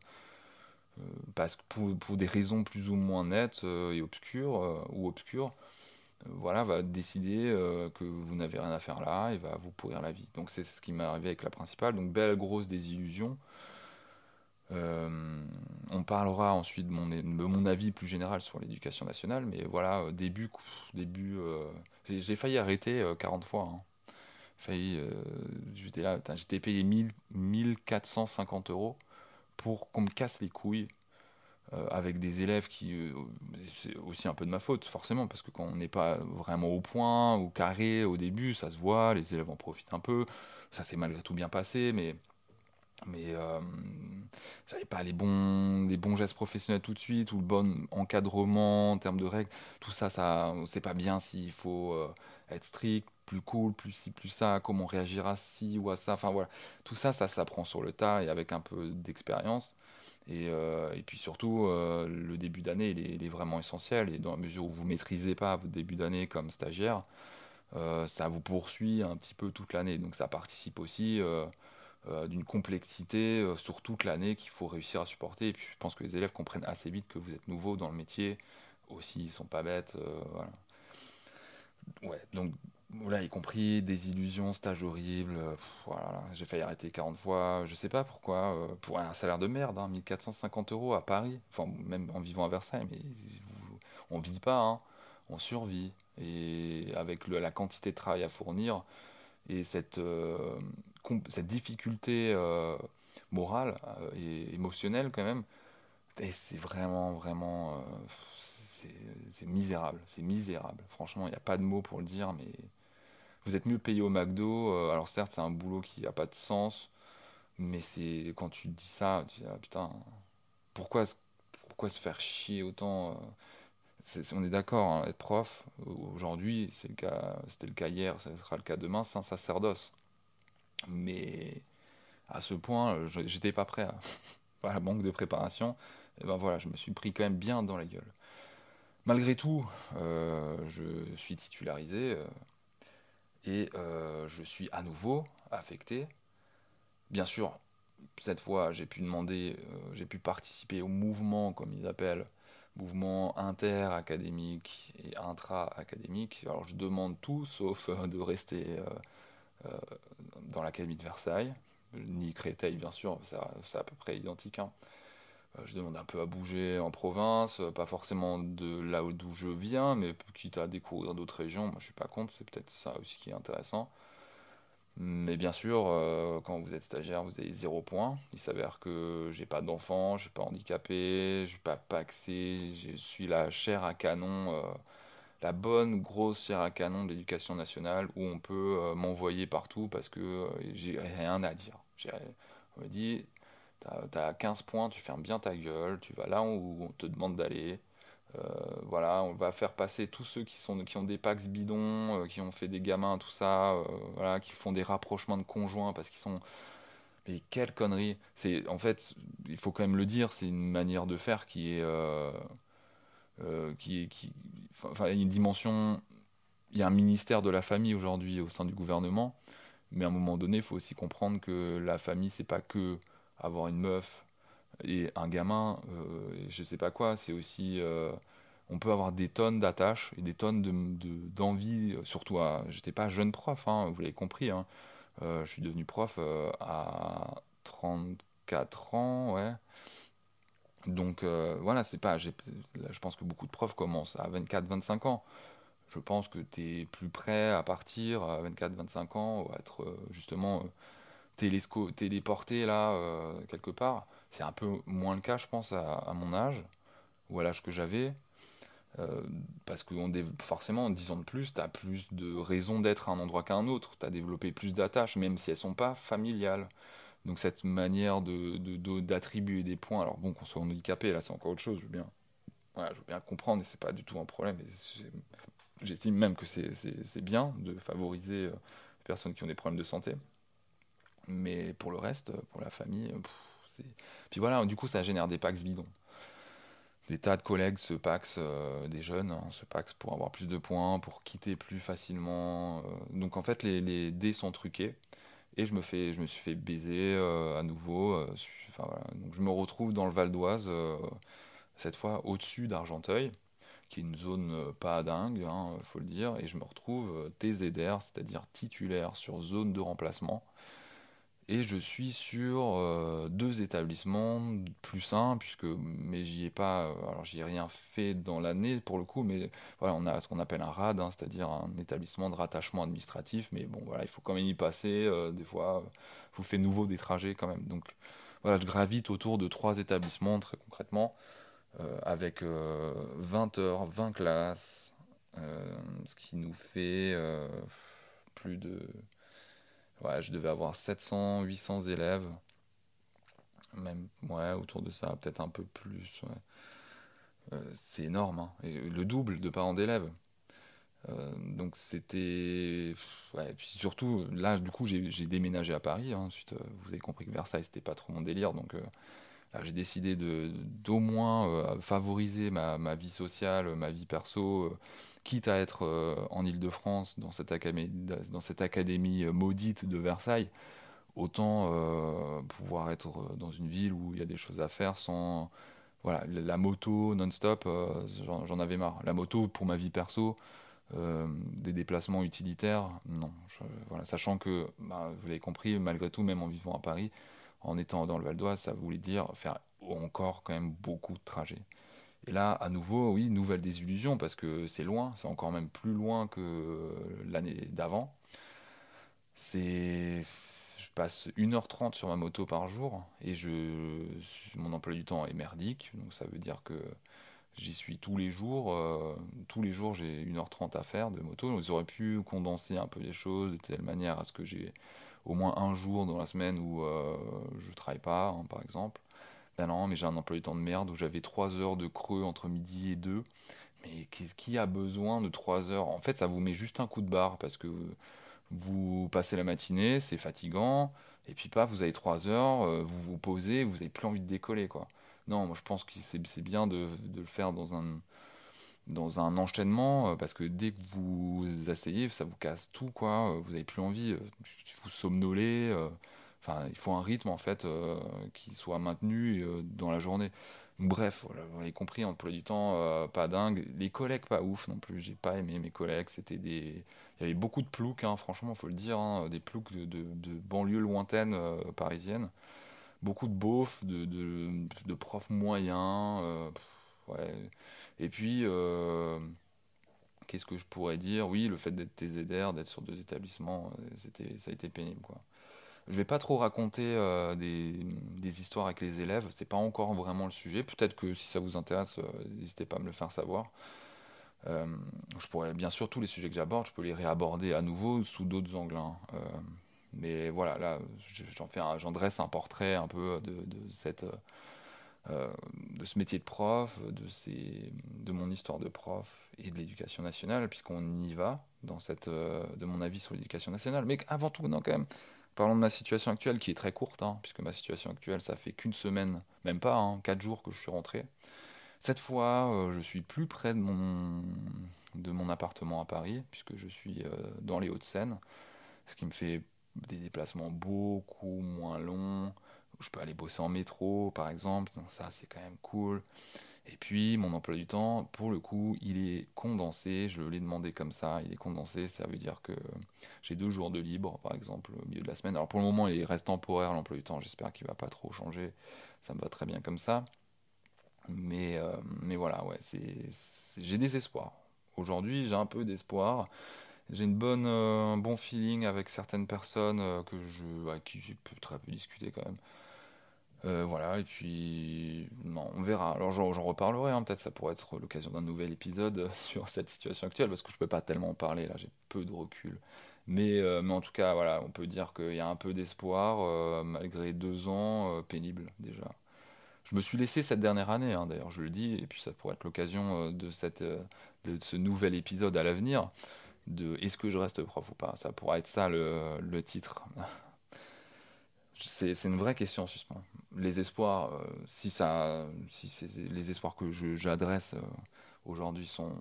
parce que pour, des raisons plus ou moins nettes euh, et obscures euh, ou obscures, voilà, va décider que vous n'avez rien à faire là et va vous pourrir la vie. Donc c'est ce qui m'est arrivé avec la principale. Donc belle grosse désillusion. on parlera ensuite de mon, avis plus général sur l'éducation nationale, mais voilà, début, début, j'ai failli arrêter 40 fois. Hein. J'étais là, j'étais payé 1000, 1450 euros pour qu'on me casse les couilles euh, avec des élèves qui. Euh, c'est aussi un peu de ma faute, forcément, parce que quand on n'est pas vraiment au point ou carré au début, ça se voit, les élèves en profitent un peu. Ça s'est malgré tout bien passé, mais. Mais euh, j'avais pas les bons, les bons gestes professionnels tout de suite, ou le bon encadrement en termes de règles. Tout ça, ça c'est pas bien s'il faut euh, être strict, plus cool, plus ci, plus ça, comment on réagira si ou à ça. Enfin voilà, tout ça, ça s'apprend sur le tas et avec un peu d'expérience. Et, euh, et, puis surtout, euh, le début d'année, il, est vraiment essentiel. Et dans la mesure où vous ne maîtrisez pas votre début d'année comme stagiaire, euh, ça vous poursuit un petit peu toute l'année. Donc ça participe aussi d'une complexité sur toute l'année qu'il faut réussir à supporter. Et puis je pense que les élèves comprennent assez vite que vous êtes nouveau dans le métier. Aussi, ils sont pas bêtes. voilà. Ouais, donc voilà, y compris des illusions, stage horrible. Euh, voilà, j'ai failli arrêter 40 fois. Je sais pas pourquoi. Euh, pour un salaire de merde, hein, 1450 euros à Paris. Enfin, même en vivant à Versailles. Mais on vit pas, hein, on survit. Et avec la quantité de travail à fournir et cette, euh, difficulté morale et émotionnelle, quand même, c'est vraiment, vraiment. c'est misérable. C'est misérable. Franchement, il n'y a pas de mots pour le dire, mais vous êtes mieux payé au McDo. Euh, alors certes, c'est un boulot qui n'a pas de sens, mais c'est quand tu dis ça, tu dis ah, putain, pourquoi, pourquoi se faire chier autant euh, On est d'accord, hein, être prof aujourd'hui, c'est le cas, c'était le cas hier, ce sera le cas demain, c'est un sacerdoce. Mais à ce point, j'étais pas prêt à, [LAUGHS] la manque de préparation. Et ben voilà, je me suis pris quand même bien dans la gueule. Malgré tout, euh, je suis titularisé et euh, je suis à nouveau affecté. Bien sûr, cette fois, j'ai pu demander, j'ai pu participer au mouvement, comme ils appellent, mouvement inter-académique et intra-académique. Alors je demande tout [LAUGHS] sauf de rester dans l'Académie de Versailles, ni Créteil bien sûr, c'est à peu près identique. Hein. Euh, je demande un peu à bouger en province, euh, pas forcément de là d'où je viens, mais quitte à découvrir d'autres régions. Moi, je suis pas contre, c'est peut-être ça aussi qui est intéressant. Mais bien sûr, euh, quand vous êtes stagiaire, vous avez zéro point. Il s'avère que j'ai pas d'enfant, je suis pas handicapé, je suis pas paxé, je suis la chair à canon, la bonne grosse chair à canon de l'éducation nationale où on peut m'envoyer partout parce que j'ai rien à dire. On me dit, T'as as 15 points, tu fermes bien ta gueule, tu vas là où on te demande d'aller. Euh, voilà, on va faire passer tous ceux qui, sont, qui ont des pax bidons, euh, qui ont fait des gamins, tout ça, euh, voilà, qui font des rapprochements de conjoints parce qu'ils sont. Mais quelle connerie! C'est en fait, il faut quand même le dire, c'est une manière de faire qui est, qui est, qui, enfin, il y a une dimension. Il y a un ministère de la famille aujourd'hui au sein du gouvernement, mais à un moment donné, il faut aussi comprendre que la famille, c'est pas que avoir une meuf et un gamin, euh, je sais pas quoi, c'est aussi. Euh, on peut avoir des tonnes d'attaches et des tonnes d'envie, de, surtout à. J'étais pas jeune prof, hein, vous l'avez compris. Hein. Euh, je suis devenu prof à 34 ans, ouais. Donc voilà, c'est pas. Je pense que beaucoup de profs commencent à 24-25 ans. Je pense que tu es plus prêt à partir à 24-25 ans, à être justement téléporté là, euh, quelque part. C'est un peu moins le cas, je pense, à, mon âge, ou à l'âge que j'avais. Euh, parce que on forcément, en 10 ans de plus, tu as plus de raisons d'être à un endroit qu'à un autre. Tu as développé plus d'attaches, même si elles sont pas familiales. Donc cette manière d'attribuer de, des points, alors bon, qu'on soit handicapé, là c'est encore autre chose, je veux bien, je veux bien comprendre, et c'est pas du tout un problème. J'estime même que c'est bien de favoriser euh, les personnes qui ont des problèmes de santé. Mais pour le reste, pour la famille, c'est... Puis voilà, du coup, ça génère des pax bidons. Des tas de collègues se paxent, euh, des jeunes hein, se paxent pour avoir plus de points, pour quitter plus facilement. Euh. Donc en fait, les, dés sont truqués. Et je me, fais, je me suis fait baiser euh, à nouveau. Donc je me retrouve dans le Val d'Oise, cette fois au-dessus d'Argenteuil, qui est une zone pas dingue, il hein, faut le dire. Et je me retrouve TZR, c'est-à-dire titulaire sur zone de remplacement et je suis sur euh, deux établissements plus un, puisque mais j'y ai pas, euh, alors j'y ai rien fait dans l'année pour le coup, mais voilà, on a ce qu'on appelle un RAD, hein, c'est-à-dire un établissement de rattachement administratif, mais bon voilà, il faut quand même y passer, euh, des fois, vous faites nouveau des trajets quand même. Donc voilà, je gravite autour de trois établissements très concrètement, avec 20 heures, 20 classes, ce qui nous fait plus de Ouais, je devais avoir 700, 800 élèves. Même, ouais, autour de ça, peut-être un peu plus. Euh, c'est énorme, hein. Le double de parents d'élèves. Euh, donc c'était. Ouais, puis surtout, là, du coup, j'ai déménagé à Paris. Hein. ensuite, euh, vous avez compris que Versailles, c'était pas trop mon délire. Donc j'ai décidé d'au moins favoriser ma, ma, vie sociale, ma vie perso quitte à être euh, en Ile-de-France, dans, cette académie, dans cette académie euh, maudite de Versailles, autant euh, pouvoir être dans une ville où il y a des choses à faire sans. Voilà, la moto non-stop, j'en avais marre. La moto pour ma vie perso, des déplacements utilitaires, non. voilà, sachant que, bah, vous l'avez compris, malgré tout, même en vivant à Paris, en étant dans le Val d'Oise, ça voulait dire faire encore quand même beaucoup de trajets. Et là, à nouveau, oui, nouvelle désillusion parce que c'est loin, c'est encore même plus loin que l'année d'avant. C'est. Je passe 1h30 sur ma moto par jour et je... mon emploi du temps est merdique, donc ça veut dire que j'y suis tous les jours. Euh, tous les jours, j'ai 1h30 à faire de moto. Ils auraient pu condenser un peu les choses de telle manière à ce que j'ai au moins un jour dans la semaine où euh, je travaille pas, hein, par exemple. Ben non, mais j'ai un emploi du temps de merde où j'avais 3 heures de creux entre midi et 2. Mais qui a besoin de 3 heures? En fait, ça vous met juste un coup de barre parce que vous passez la matinée, c'est fatigant, et puis pas, vous avez 3 heures, euh, vous vous posez, vous avez plus envie de décoller, quoi. Non, moi je pense que c'est bien de, le faire dans un, dans un enchaînement, parce que dès que vous asseyez, ça vous casse tout, quoi. Vous n'avez plus envie, vous somnolez. Enfin, il faut un rythme, en fait, qui soit maintenu dans la journée. Bref, vous avez compris, en du temps, pas dingue. Les collègues, pas ouf non plus. J'ai pas aimé mes collègues. C'était des. Il y avait beaucoup de ploucs, hein, franchement, faut le dire. Hein, des ploucs de, de, banlieues lointaines parisiennes beaucoup de beaufs, de, de, profs moyens. Euh, ouais. Et puis, euh, qu'est-ce que je pourrais dire? Oui, le fait d'être TZR, d'être sur deux établissements, euh, ça a été pénible. Quoi. Je vais pas trop raconter des, des, histoires avec les élèves, c'est pas encore vraiment le sujet. Peut-être que si ça vous intéresse, n'hésitez pas à me le faire savoir. je pourrais, bien sûr, tous les sujets que j'aborde, je peux les réaborder à nouveau sous d'autres angles. Hein. Mais voilà, là, j'en dresse un portrait un peu de, cette, euh, de ce métier de prof, de, ces, de mon histoire de prof et de l'éducation nationale, puisqu'on y va dans cette, euh, de mon avis sur l'éducation nationale. Mais avant tout, quand même, parlons de ma situation actuelle qui est très courte, hein, puisque ma situation actuelle, ça fait qu'une semaine, même pas, hein, quatre jours que je suis rentré. Cette fois, euh, je suis plus près de mon, de mon appartement à Paris, puisque je suis dans les Hauts-de-Seine, ce qui me fait des déplacements beaucoup moins longs. Je peux aller bosser en métro, par exemple. Ça, c'est quand même cool. Et puis, mon emploi du temps, pour le coup, il est condensé. Je l'ai demandé comme ça. Il est condensé. Ça veut dire que j'ai deux jours de libre, par exemple, au milieu de la semaine. Alors, pour le moment, il reste temporaire, l'emploi du temps. J'espère qu'il va pas trop changer. Ça me va très bien comme ça. Mais, euh, mais voilà, ouais, j'ai des espoirs. Aujourd'hui, j'ai un peu d'espoir j'ai une bonne, euh, un bon feeling avec certaines personnes euh, que je, avec qui j'ai très peu discuté quand même. Euh, voilà, et puis non, on verra. Alors j'en reparlerai, hein, peut-être ça pourrait être l'occasion d'un nouvel épisode [LAUGHS] sur cette situation actuelle, parce que je peux pas tellement en parler, là j'ai peu de recul. Mais, mais en tout cas, voilà, on peut dire qu'il y a un peu d'espoir, malgré deux ans pénibles déjà. Je me suis laissé cette dernière année, hein, d'ailleurs, je le dis, et puis ça pourrait être l'occasion de, de ce nouvel épisode à l'avenir de est-ce que je reste prof ou pas? Ça pourra être ça le, le titre. C'est une vraie question en suspens. Les espoirs, euh, si, ça, si les espoirs que j'adresse euh, aujourd'hui sont,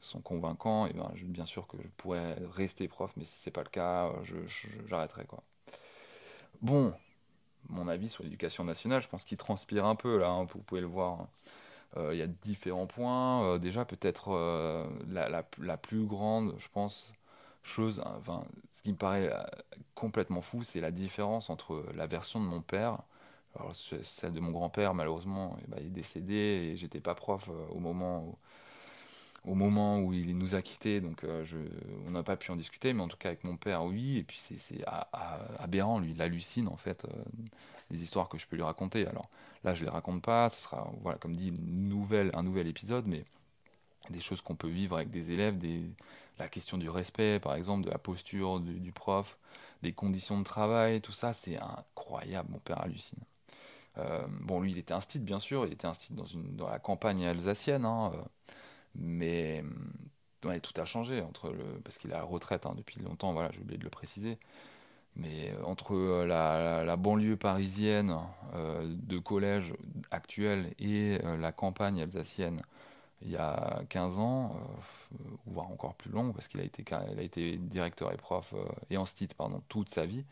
sont convaincants, et ben, bien sûr que je pourrais rester prof, mais si c'est pas le cas, euh, j'arrêterai. quoi. Bon, mon avis sur l'éducation nationale, je pense qu'il transpire un peu là, hein, vous pouvez le voir. Il y a différents points. Déjà, peut-être la, la, plus grande, je pense, chose, enfin, ce qui me paraît complètement fou, c'est la différence entre la version de mon père. Alors, celle de mon grand-père, malheureusement, eh ben, il est décédé et j'étais pas prof au moment où, au moment où il nous a quittés, donc je, on n'a pas pu en discuter, mais en tout cas avec mon père, oui, et puis c'est aberrant, lui, il hallucine en fait des histoires que je peux lui raconter. Alors, Là, je les raconte pas. Ce sera, voilà, comme dit, nouvelle, un nouvel épisode, mais des choses qu'on peut vivre avec des élèves, des, la question du respect, par exemple, de la posture du, prof, des conditions de travail, tout ça, c'est incroyable. Mon père hallucine. Euh, bon, lui, il était un style, bien sûr. Il était un dans, dans la campagne alsacienne, hein, euh, mais tout a changé entre le, parce qu'il est à la retraite hein, depuis longtemps. Voilà, j'ai oublié de le préciser. Mais euh, entre euh, la, banlieue parisienne euh, de collège actuelle et la campagne alsacienne il y a 15 ans, voire encore plus long, parce qu'il a été, a été directeur et prof et en stit pardon, toute sa vie,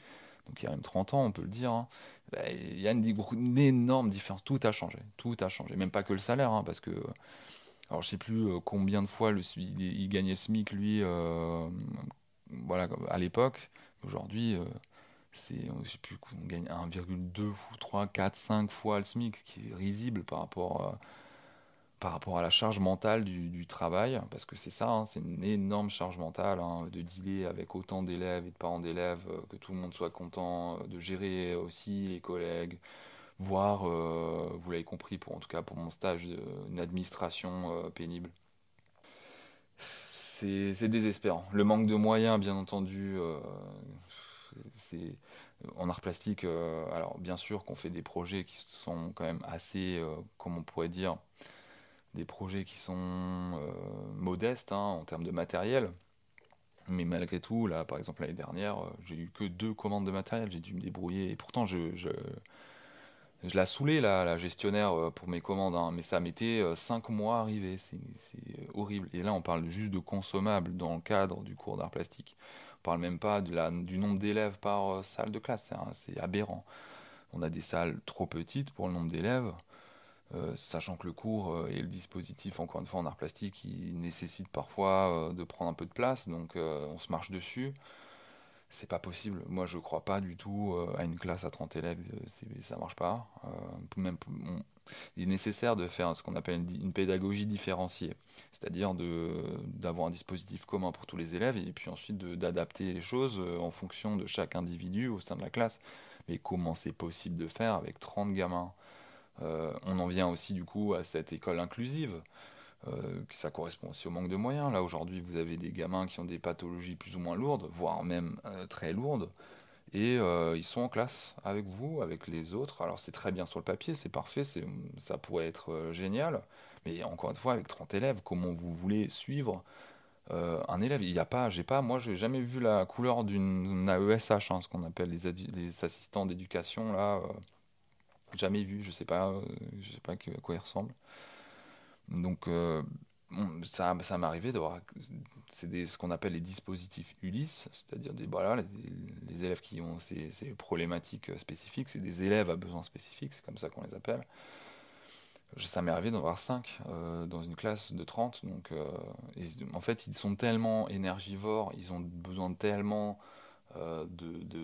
donc il y a même 30 ans, on peut le dire, il y a une, énorme différence. Tout a changé, tout a changé. Même pas que le salaire, hein, parce que, alors je sais plus combien de fois le, il, gagnait le SMIC, lui, voilà, à l'époque. Aujourd'hui, euh, c'est, je sais plus, on gagne 1,2 ou 3, 4, 5 fois le SMIC, ce qui est risible par rapport par rapport à la charge mentale du, travail, parce que c'est ça, hein, c'est une énorme charge mentale hein, de dealer avec autant d'élèves et de parents d'élèves, euh, que tout le monde soit content, euh, de gérer aussi les collègues, voire, vous l'avez compris, pour, en tout cas pour mon stage, une administration pénible c'est désespérant. Le manque de moyens, bien entendu, euh, en art plastique. Euh, alors, bien sûr qu'on fait des projets qui sont quand même assez, euh, comme on pourrait dire, des projets qui sont modestes hein, en termes de matériel. Mais malgré tout, là, par exemple, l'année dernière, j'ai eu que deux commandes de matériel. J'ai dû me débrouiller. Et pourtant, je, Je la saoulais, la, gestionnaire, euh, pour mes commandes, hein, mais ça mettait euh, 5 mois à arriver. C'est euh, horrible. Et là, on parle juste de consommables dans le cadre du cours d'art plastique. On parle même pas de la, du nombre d'élèves par euh, salle de classe. C'est aberrant. On a des salles trop petites pour le nombre d'élèves, euh, sachant que le cours euh, et le dispositif, encore une fois, en art plastique, il nécessite parfois euh, de prendre un peu de place, donc on se marche dessus. C'est pas possible. Moi, je crois pas du tout à une classe à 30 élèves. ça marche pas. Il est nécessaire de faire ce qu'on appelle une, pédagogie différenciée, c'est-à-dire d'avoir un dispositif commun pour tous les élèves et puis ensuite d'adapter les choses en fonction de chaque individu au sein de la classe. Mais comment c'est possible de faire avec 30 gamins? Euh, on en vient aussi du coup à cette école inclusive euh, ça correspond aussi au manque de moyens. Là, aujourd'hui, vous avez des gamins qui ont des pathologies plus ou moins lourdes, voire même euh, très lourdes, et ils sont en classe avec vous, avec les autres. Alors, c'est très bien sur le papier, c'est parfait, ça pourrait être génial, mais encore une fois, avec 30 élèves, comment vous voulez suivre un élève? Il n'y a pas, j'ai pas, jamais vu la couleur d'une AESH, hein, ce qu'on appelle les, les assistants d'éducation, là, jamais vu, je sais pas, euh, je sais pas à quoi ils ressemblent. Donc, euh, ça, ça m'est arrivé d'avoir. C'est ce qu'on appelle les dispositifs Ulysse, c'est-à-dire des, voilà, les, élèves qui ont ces, problématiques spécifiques, c'est des élèves à besoins spécifiques, c'est comme ça qu'on les appelle. Ça m'est arrivé d'en avoir 5 dans une classe de 30. Donc, euh, en fait, ils sont tellement énergivores, ils ont besoin tellement euh,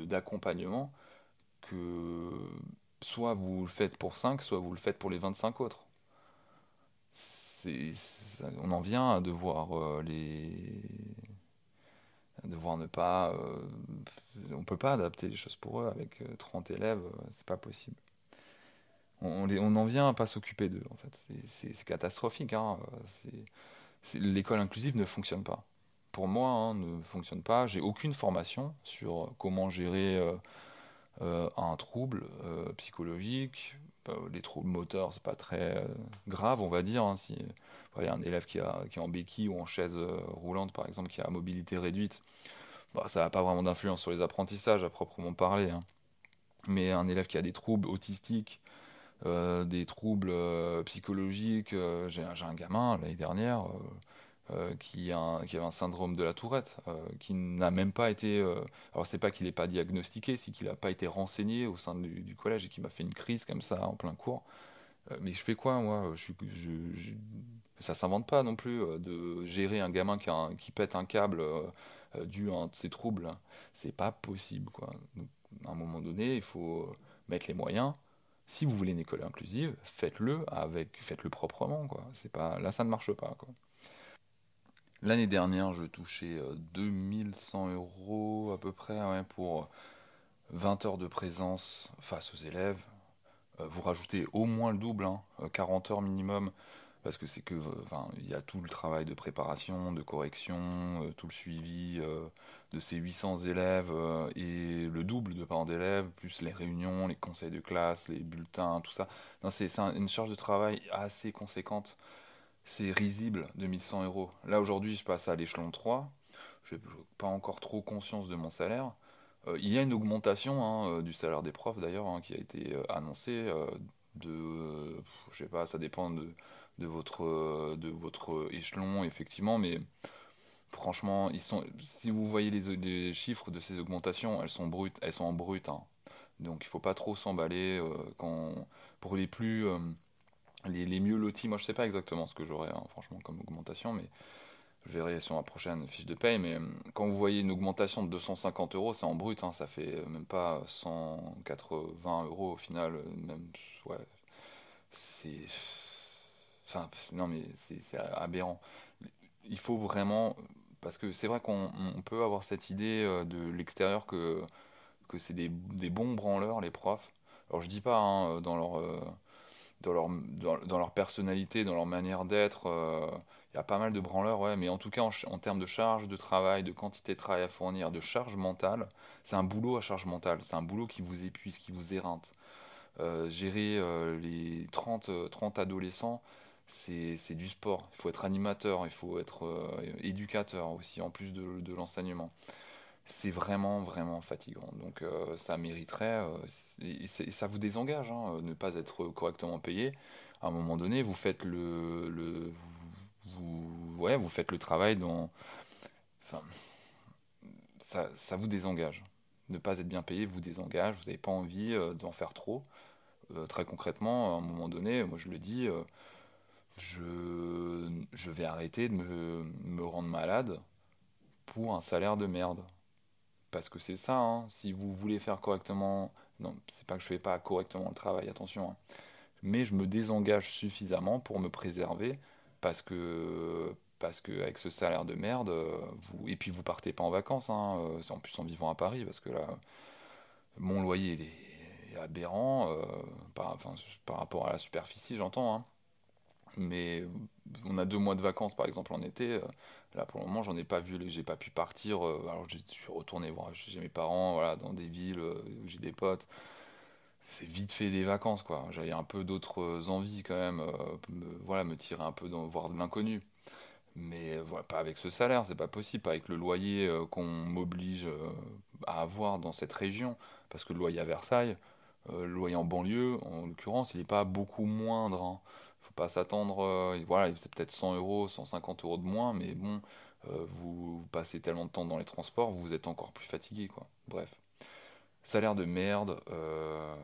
d'accompagnement que soit vous le faites pour 5 soit vous le faites pour les 25 autres. On en vient à devoir euh, les, ne pas, euh, on peut pas adapter les choses pour eux avec euh, 30 élèves, euh, c'est pas possible. On, on en vient à pas s'occuper d'eux en fait. C'est, catastrophique, hein. euh, l'école inclusive ne fonctionne pas. Pour moi, hein, ne fonctionne pas. J'ai aucune formation sur comment gérer euh, euh, un trouble euh, psychologique. Les troubles moteurs, c'est pas très euh, grave, on va dire. hein, si il y a un élève qui, a, qui est en béquille ou en chaise roulante, par exemple, qui a mobilité réduite, bah, ça n'a pas vraiment d'influence sur les apprentissages à proprement parler. hein. Mais un élève qui a des troubles autistiques, des troubles psychologiques, j'ai un, gamin l'année dernière un- qui avait un syndrome de la Tourette, euh, qui n'a même pas été. euh, alors, c'est pas qu'il n'est pas diagnostiqué, c'est qu'il n'a pas été renseigné au sein du, collège et qui m'a fait une crise comme ça en plein cours. Euh, mais je fais quoi, moi? Je je, ça s'invente pas non plus euh, de gérer un gamin qui, pète un câble euh, euh, dû à ses troubles. C'est pas possible, à un moment donné, il faut euh, mettre les moyens. Si vous voulez une école inclusive, faites-le avec, faites-le proprement, là, ça ne marche pas. L'année dernière, je touchais euh, 2100 euros à peu près pour 20 heures de présence face aux élèves. Euh, vous rajoutez au moins le double, hein, euh, 40 heures minimum, parce que c'est que, euh, enfin, il y a tout le travail de préparation, de correction, euh, tout le suivi euh, de ces 800 élèves euh, et le double de parents d'élèves, plus les réunions, les conseils de classe, les bulletins, tout ça. C'est c'est un- une charge de travail assez conséquente. C'est risible, 2100 euros. Là, aujourd'hui, je passe à l'échelon 3. Je n'ai pas encore trop conscience de mon salaire. Euh, il y a une augmentation hein, euh, du salaire des profs d'ailleurs hein, qui a été euh, annoncée de, je sais pas, ça dépend de, votre, de votre échelon effectivement, mais franchement, ils sont, si vous voyez les, chiffres de ces augmentations, elles sont brutes, elles sont en brut, hein. Donc il faut pas trop s'emballer quand pour les plus les, mieux lotis. Moi je sais pas exactement ce que j'aurai hein, franchement comme augmentation, mais je verrai sur la prochaine fiche de paye, mais euh, quand vous voyez une augmentation de 250 euros, c'est en brut, hein, ça fait euh, même pas 180 euros au final, euh, même, ouais, c'est, enfin, non mais c'est aberrant. Il faut vraiment, parce que c'est vrai qu'on on peut avoir cette idée de l'extérieur que, que c'est des, des bons branleurs, les profs. Alors je dis pas hein, dans leur, dans leur, dans, leur personnalité, dans leur manière d'être. euh, Il y a pas mal de branleurs, ouais, mais en tout cas, en, termes de charge de travail, de quantité de travail à fournir, de charge mentale, c'est un boulot à charge mentale. C'est un boulot qui vous épuise, qui vous éreinte. Euh, gérer euh, les 30 euh, 30 adolescents, c'est du sport. Il faut être animateur, il faut être euh, éducateur aussi, en plus de l'enseignement. C'est vraiment, vraiment fatigant. Donc euh, ça mériterait, euh, et, ça vous désengage, hein, ne pas être correctement payé. À un moment donné, vous faites le, le ouais, vous faites le travail dans, enfin, ça, ça vous désengage. Ne pas être bien payé vous désengage, vous n'avez pas envie euh, d'en faire trop. Euh, très concrètement, à un moment donné, moi je le dis, euh, je, je vais arrêter de me, me rendre malade pour un salaire de merde. Parce que c'est ça, hein, si vous voulez faire correctement, non, c'est pas que je fais pas correctement le travail, attention, hein, mais je me désengage suffisamment pour me préserver parce que parce que avec ce salaire de merde, euh, et puis vous partez pas en vacances, hein, euh, en plus en vivant à Paris parce que là, mon loyer est, aberrant euh, par, rapport à la superficie, j'entends, mais on a deux mois de vacances par exemple en été. Euh, là pour le moment j'en ai pas vu, j'ai pas pu partir. euh, alors je suis retourné voir chez mes parents, voilà, dans des villes euh, où j'ai des potes. C'est vite fait des vacances quoi. J'avais un peu d'autres envies quand même, euh, me, voilà, me tirer un peu dans voir de l'inconnu. Mais euh, voilà, pas avec ce salaire, c'est pas possible, pas avec le loyer euh, qu'on m'oblige euh, à avoir dans cette région. Parce que le loyer à Versailles, euh, le loyer en banlieue, en l'occurrence, il n'est pas beaucoup moindre. hein. Pas s'attendre, euh, voilà, c'est peut-être 100 euros, 150 euros de moins, mais bon, euh, vous, passez tellement de temps dans les transports, vous êtes encore plus fatigué, quoi. Bref. Salaire de merde, euh,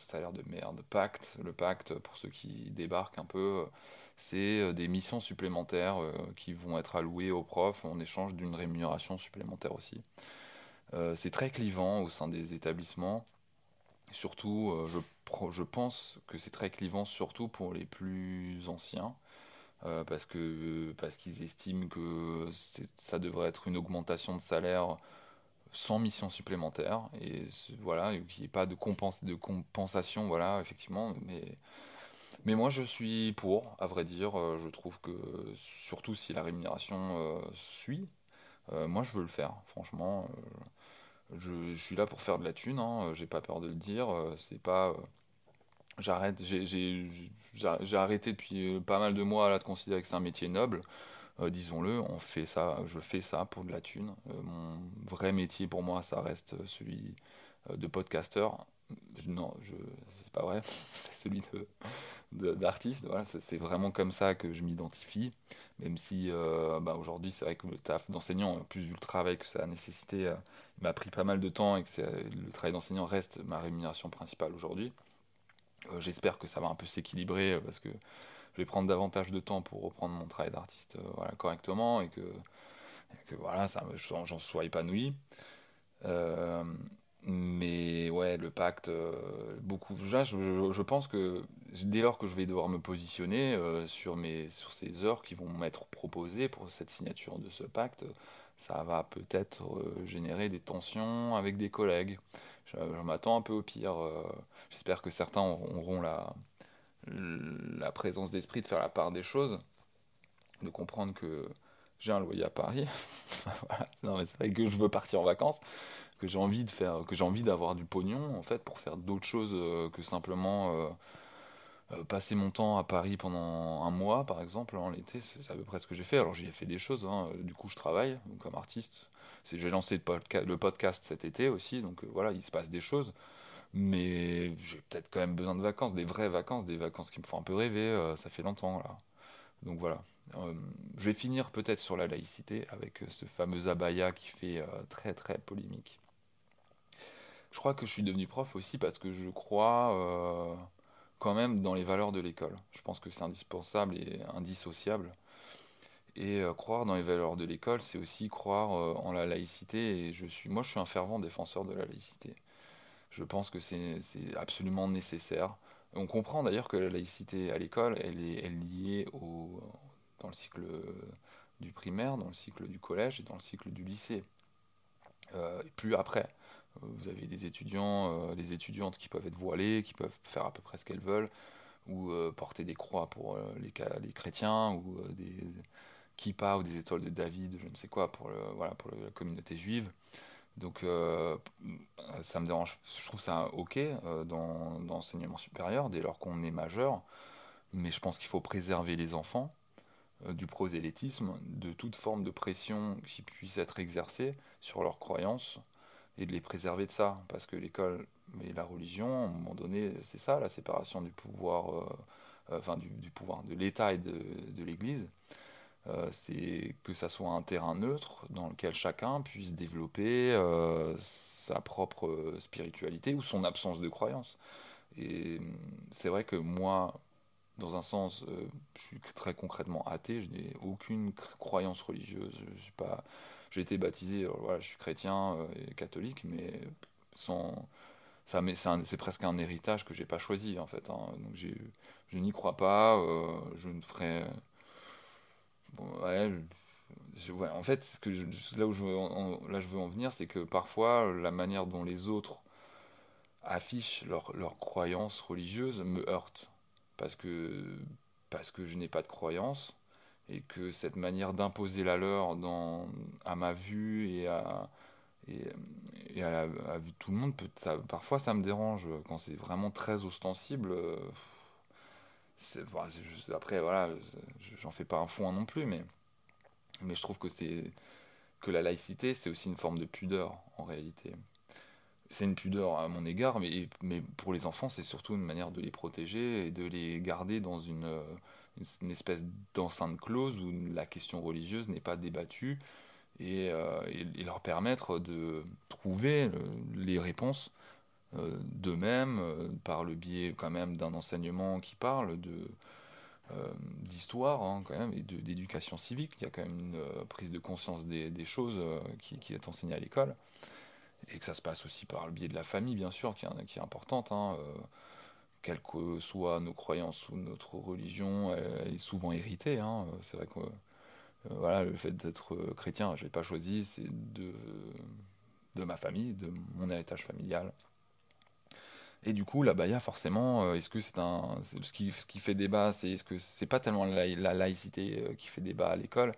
salaire de merde, pacte, le pacte, pour ceux qui débarquent un peu, c'est des missions supplémentaires qui vont être allouées aux profs en échange d'une rémunération supplémentaire aussi. C'est très clivant au sein des établissements. Surtout, euh, je, pense que c'est très clivant surtout pour les plus anciens, euh, parce que, parce qu'ils estiment que ça devrait être une augmentation de salaire sans mission supplémentaire, et voilà, qu'il n'y ait pas de, compensation, voilà, effectivement, mais, mais moi je suis pour, à vrai dire, euh, je trouve que surtout si la rémunération suit, moi je veux le faire, franchement, je, suis là pour faire de la thune, hein, euh, j'ai pas peur de le dire, euh, c'est pas... euh, J'arrête, j'ai arrêté depuis pas mal de mois là de considérer que c'est un métier noble. Disons-le, on fait ça, je fais ça pour de la thune. Mon vrai métier pour moi, ça reste celui de podcasteur. Non, je, c'est pas vrai, [LAUGHS] c'est celui de- d'artiste. Voilà, c'est vraiment comme ça que je m'identifie. Même si euh, bah, aujourd'hui, c'est vrai que le taf d'enseignant, en plus du travail que ça a nécessité, euh, m'a pris pas mal de temps et que le travail d'enseignant reste ma rémunération principale aujourd'hui. Euh, j'espère que ça va un peu s'équilibrer parce que je vais prendre davantage de temps pour reprendre mon travail d'artiste voilà, correctement et que, j'en sois épanoui. Mais ouais, le pacte, euh, beaucoup. Là, je, pense que dès lors que je vais devoir me positionner euh, sur mes, sur ces heures qui vont m'être proposées pour cette signature de ce pacte, ça va peut-être euh, générer des tensions avec des collègues. Je, m'attends un peu au pire. j'espère que certains auront la, la présence d'esprit de faire la part des choses, de comprendre que j'ai un loyer à Paris. [LAUGHS] Voilà. Que je veux partir en vacances, que j'ai envie de faire, que j'ai envie d'avoir du pognon en fait pour faire d'autres choses euh, que simplement euh, euh, passer mon temps à Paris pendant un mois, par exemple, en l'été, c'est à peu près ce que j'ai fait. Alors j'y ai fait des choses, hein. Du coup je travaille comme artiste. J'ai lancé le, podca- le podcast cet été aussi, donc voilà, il se passe des choses. Mais j'ai peut-être quand même besoin de vacances, des vraies vacances, des vacances qui me font un peu rêver, ça fait longtemps là. Donc voilà. Je vais finir peut-être sur la laïcité avec ce fameux abaya qui fait très très polémique. Je crois que je suis devenu prof aussi parce que je crois euh, quand même dans les valeurs de l'école. Je pense que c'est indispensable et indissociable. Et euh, croire dans les valeurs de l'école, c'est aussi croire euh, en la laïcité. Et je suis, moi, je suis un fervent défenseur de la laïcité. Je pense que c'est absolument nécessaire. On comprend d'ailleurs que la laïcité à l'école, elle est, liée au, dans le cycle du primaire, dans le cycle du collège et dans le cycle du lycée. Et plus après, vous avez des étudiants, euh, des étudiantes qui peuvent être voilées, qui peuvent faire à peu près ce qu'elles veulent, ou euh, porter des croix pour euh, les, chrétiens, ou euh, des kippas ou des étoiles de David, je ne sais quoi, pour, la communauté juive. Donc euh, ça me dérange, je trouve ça ok euh, dans l'enseignement supérieur dès lors qu'on est majeur, mais je pense qu'il faut préserver les enfants. du prosélytisme, de toute forme de pression qui puisse être exercée sur leurs croyances et de les préserver de ça. Parce que l'école et la religion, à un moment donné, c'est ça, la séparation du pouvoir, enfin du, pouvoir de l'État et de, de l'Église. c'est que ça soit un terrain neutre dans lequel chacun puisse développer sa propre spiritualité ou son absence de croyance. Et c'est vrai que moi, dans un sens, euh, je suis très concrètement athée, je n'ai aucune croyance religieuse. Je pas, j'ai été baptisé, voilà, je suis chrétien euh, et catholique, mais sans, ça, c'est, presque un héritage que j'ai pas choisi en fait. Hein. Donc je n'y crois pas, euh, je ne ferai, en fait, là où je veux en, je veux en venir, c'est que parfois la manière dont les autres affichent leurs leur croyances religieuses me heurte parce que, parce que je n'ai pas de croyance et que cette manière d'imposer la leur à ma vue et à, la vue de tout le monde, parfois ça me dérange quand c'est vraiment très ostensible. après, voilà, j'en fais pas un fond non plus, mais, je trouve que la laïcité, c'est aussi une forme de pudeur en réalité c'est une pudeur à mon égard, mais, pour les enfants, c'est surtout une manière de les protéger et de les garder dans une, une espèce d'enceinte close où la question religieuse n'est pas débattue et, euh, leur permettre de trouver les réponses euh, d'eux-mêmes par le biais quand même d'un enseignement qui parle d'histoire hein, quand même et d'éducation civique. Il y a quand même une prise de conscience des, choses qui, est enseignée à l'école et que ça se passe aussi par le biais de la famille, bien sûr, qui est, importante. Hein, euh, quelles que soient nos croyances ou notre religion, elle, est souvent héritée. Hein. C'est vrai que euh, voilà, le fait d'être chrétien, je l'ai pas choisi, c'est de, ma famille, de mon héritage familial. Et du coup, la baya, forcément, euh, est-ce que c'est un. ce, qui, ce fait débat, c'est est-ce que c'est pas tellement la, la laïcité qui fait débat à l'école,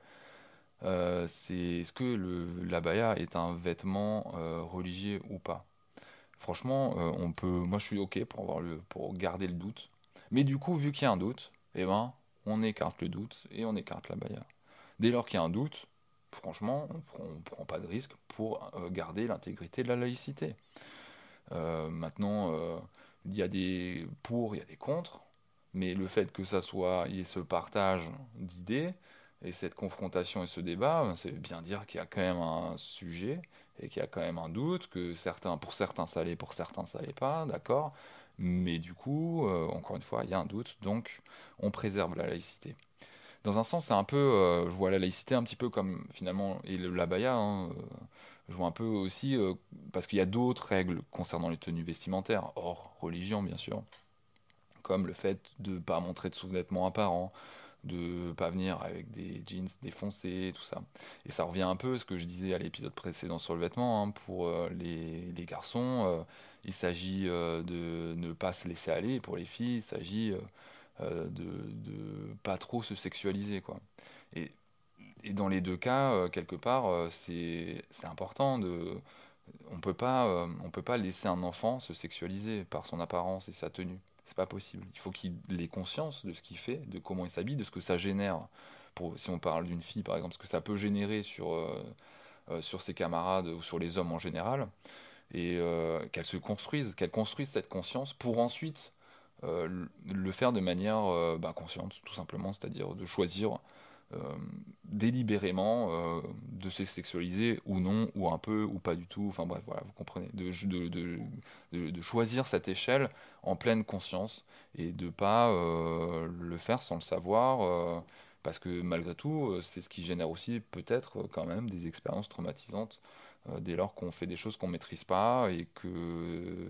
euh, c'est est-ce que le, l'abaya est un vêtement euh, religieux ou pas? Franchement, euh, on peut. Moi, je suis ok pour avoir le, pour garder le doute. Mais du coup, vu qu'il y a un doute, eh ben, on écarte le doute et on écarte l'abaya. Dès lors qu'il y a un doute, franchement, on ne prend pas de risque pour garder l'intégrité de la laïcité. maintenant, il y a des pour, il y a des contre, mais le fait que ça soit, il y ait ce partage d'idées, et cette confrontation et ce débat, ben, c'est bien dire qu'il y a quand même un sujet et qu'il y a quand même un doute, que certains, pour certains ça allait, pour certains ça allait pas, d'accord? Mais du coup, euh, encore une fois, il y a un doute, donc on préserve la laïcité. Dans un sens, c'est un peu, euh, je vois la laïcité un petit peu comme finalement, et l'abaya, hein, euh, je vois un peu aussi, parce qu'il y a d'autres règles concernant les tenues vestimentaires, hors religion bien sûr, comme le fait de ne pas montrer de sous-vêtements apparents, de pas venir avec des jeans défoncés, tout ça. Et ça revient un peu à ce que je disais à l'épisode précédent sur le vêtement. Hein. pour euh, les, garçons, euh, il s'agit euh, de ne pas se laisser aller. Pour les filles, il s'agit de, ne pas trop se sexualiser. Quoi. Et, dans les deux cas, quelque part, c'est important de on peut peut pas laisser un enfant se sexualiser par son apparence et sa tenue c'est pas possible. Il faut qu'il ait conscience de ce qu'il fait, de comment il s'habille, de ce que ça génère. Pour, si on parle d'une fille, par exemple, ce que ça peut générer sur, euh, euh, sur ses camarades ou sur les hommes en général, et euh, qu'elle se construise, qu'elle construise cette conscience pour ensuite le faire de manière bah, consciente, tout simplement, c'est-à-dire de choisir délibérément euh, de se sexualiser ou non, ou un peu, ou pas du tout, enfin bref, voilà, vous comprenez, de, de, choisir cette échelle en pleine conscience et de pas euh, le faire sans le savoir, parce que malgré tout, c'est ce qui génère aussi peut-être quand même des expériences traumatisantes dès lors qu'on fait des choses qu'on maîtrise pas et que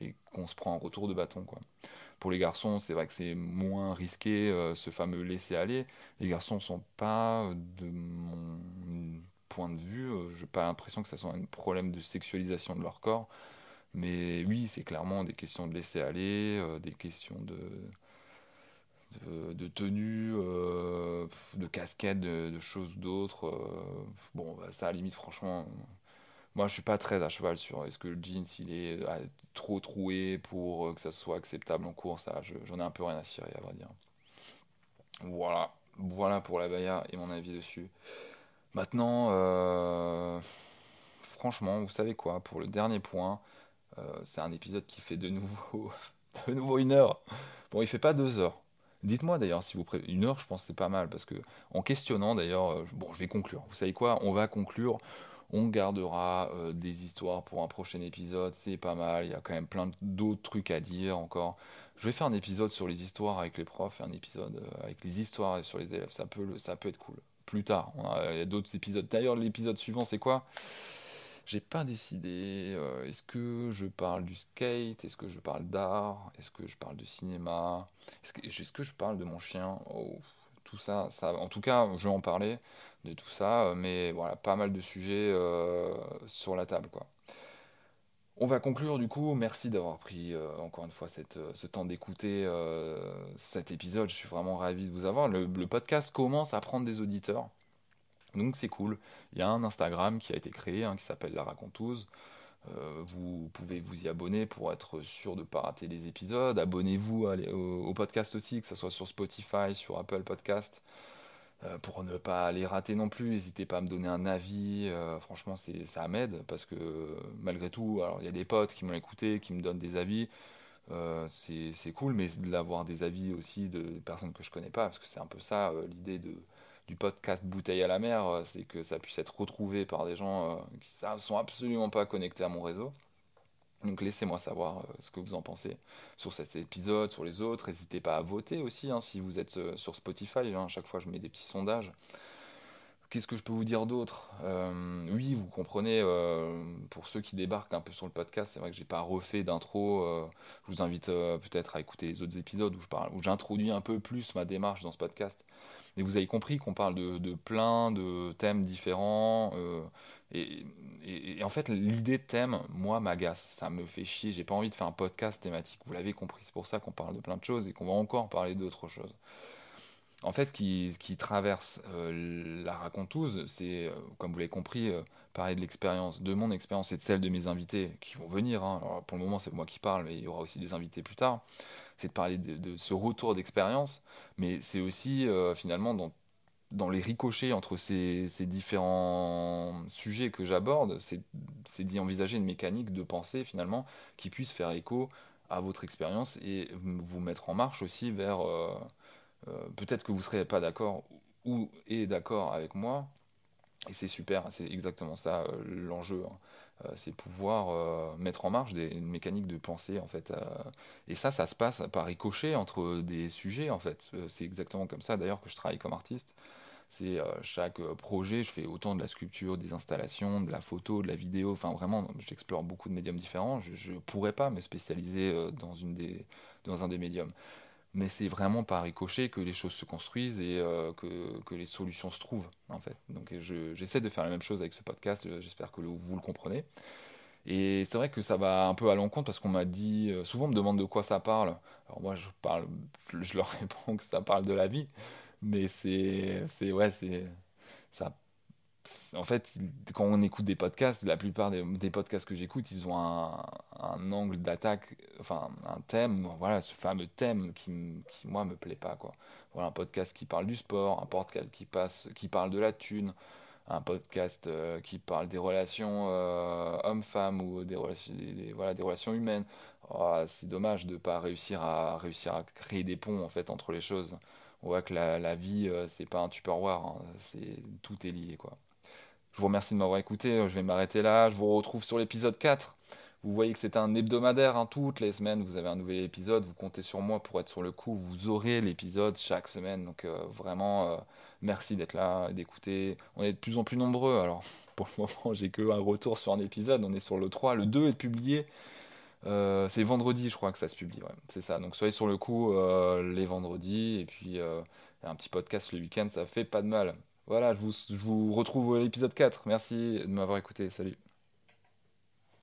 et qu'on se prend un retour de bâton quoi. Pour les garçons, c'est vrai que c'est moins risqué euh, ce fameux laisser aller. Les garçons sont pas, de mon point de vue, euh, je n'ai pas l'impression que ça soit un problème de sexualisation de leur corps. Mais oui, c'est clairement des questions de laisser aller, euh, des questions de, de, tenue, de casquette, de, choses d'autres. bon, bah, ça, à la limite, franchement, moi, je suis pas très à cheval sur est-ce que le jeans il est euh, trop troué pour euh, que ça soit acceptable en cours. Ça, j'en ai un peu rien à cirer, à vrai dire. Voilà. Voilà pour la Baya et mon avis dessus. Maintenant, euh, franchement, vous savez quoi, pour le dernier point, c'est un épisode qui fait de nouveau, [LAUGHS] de nouveau une heure. Bon, il fait pas deux heures. Dites-moi d'ailleurs si vous préférez. Une heure, je pense c'est pas mal parce que en questionnant d'ailleurs, bon, je vais conclure. Vous savez quoi, on va conclure. On gardera euh, des histoires pour un prochain épisode, c'est pas mal. Il y a quand même plein d'autres trucs à dire encore. Je vais faire un épisode sur les histoires avec les profs un épisode euh, avec les histoires sur les élèves. Ça peut, le- ça peut être cool. Plus tard, il y a d'autres épisodes. D'ailleurs, l'épisode suivant, c'est quoi? J'ai pas décidé. euh, est-ce que je parle du skate? Est-ce que je parle d'art? Est-ce que je parle de cinéma? Est-ce que, que je parle de mon chien? Oh, tout ça, ça, en tout cas, je vais en parler de tout ça, euh, mais voilà, pas mal de sujets euh, sur la table. On va conclure du coup. Merci d'avoir pris euh, encore une fois ce temps d'écouter cet épisode. Je suis vraiment ravi de vous avoir. Le, podcast commence à prendre des auditeurs. Donc c'est cool. Il y a un Instagram qui a été créé hein, qui s'appelle La Raconteuse. Vous pouvez vous y abonner pour être sûr de ne pas rater les épisodes. Abonnez-vous au podcast aussi, que ce soit sur Spotify, sur Apple Podcast, euh, pour ne pas les rater non plus. N'hésitez pas à me donner un avis. euh, franchement, c'est, ça m'aide parce que malgré tout, alors il y a des potes qui m'ont écouté, qui me donnent des avis. Euh, c'est, cool, mais d'avoir des avis aussi de personnes que je connais pas, parce que c'est un peu ça l'idée du podcast Bouteille à la mer, c'est que ça puisse être retrouvé par des gens qui ne sont absolument pas connectés à mon réseau. Donc laissez-moi savoir euh, ce que vous en pensez sur cet épisode, sur les autres. N'hésitez pas à voter aussi hein, si vous êtes euh, sur Spotify. hein. à chaque fois, je mets des petits sondages. Qu'est-ce que je peux vous dire d'autre? Euh, Oui, vous comprenez, pour ceux qui débarquent un peu sur le podcast, c'est vrai que j'ai pas refait d'intro. je vous invite peut-être à écouter les autres épisodes où je j'introduis un peu plus ma démarche dans ce podcast. Et vous avez compris qu'on parle de plein de thèmes différents. Et, en fait, l'idée de thème, moi, m'agace. Ça me fait chier. J'ai pas envie de faire un podcast thématique. Vous l'avez compris. C'est pour ça qu'on parle de plein de choses et qu'on va encore parler d'autres choses. En fait, qui, qui traverse euh, la raconteuse, c'est, euh, comme vous l'avez compris, euh, parler de l'expérience, de mon expérience et de celle de mes invités qui vont venir. hein. Alors, pour le moment, c'est moi qui parle, mais il y aura aussi des invités plus tard. C'est de parler de, de ce retour d'expérience, mais c'est aussi finalement dans, dans les ricochets entre ces, différents sujets que j'aborde, c'est d'y envisager une mécanique de pensée finalement qui puisse faire écho à votre expérience et vous mettre en marche aussi vers... euh, euh, peut-être que vous ne serez pas d'accord ou est d'accord avec moi, et c'est super, c'est exactement ça euh, l'enjeu. hein. C'est pouvoir mettre en marche des, une mécanique de pensée en fait. et ça, ça se passe par ricochet entre des sujets en fait. C'est exactement comme ça d'ailleurs que je travaille comme artiste. C'est euh, chaque euh, projet, je fais autant de la sculpture, des installations, de la photo, de la vidéo. Enfin vraiment, j'explore beaucoup de médiums différents. Je ne pourrais pas me spécialiser euh, dans une des, dans un des médiums. Mais c'est vraiment par ricochet que les choses se construisent et que, que les solutions se trouvent, en fait. Donc je- j'essaie de faire la même chose avec ce podcast, j'espère que vous le comprenez. Et c'est vrai que ça va un peu à l'encontre parce qu'on m'a dit, souvent on me demande de quoi ça parle. Alors moi je parle, je leur [LAUGHS] réponds que ça parle de la vie, mais c'est, ouais, c'est, ça en fait, quand on écoute des podcasts, la plupart des, podcasts que j'écoute, ils ont un, angle d'attaque, enfin un thème, voilà, ce fameux thème qui, qui moi me plaît pas quoi. Voilà, un podcast qui parle du sport, un podcast qui passe, qui parle de la thune, un podcast euh, qui parle des relations euh, hommes-femmes ou des relations, des- voilà, des relations humaines. Oh, c'est dommage de pas réussir à réussir à créer des ponts en fait entre les choses. On voit que la, la vie, euh, c'est pas un Tupperware, hein, c'est tout est lié quoi. Je vous remercie de m'avoir écouté. Je vais m'arrêter là. Je vous retrouve sur l'épisode 4. Vous voyez que c'est un hebdomadaire. hein. Toutes les semaines, vous avez un nouvel épisode. Vous comptez sur moi pour être sur le coup. Vous aurez l'épisode chaque semaine. Donc euh, vraiment, euh, merci d'être là d'écouter. On est de plus en plus nombreux. Alors, [LAUGHS] pour le moment, j'ai que un retour sur un épisode. On est sur le 3. Le 2 est publié. Euh, c'est vendredi, je crois que ça se publie. C'est ça. Donc soyez sur le coup euh, les vendredis. Et puis euh, un petit podcast le week-end, ça fait pas de mal. Voilà, je vous, je vous retrouve à l'épisode 4. Merci de m'avoir écouté. Salut.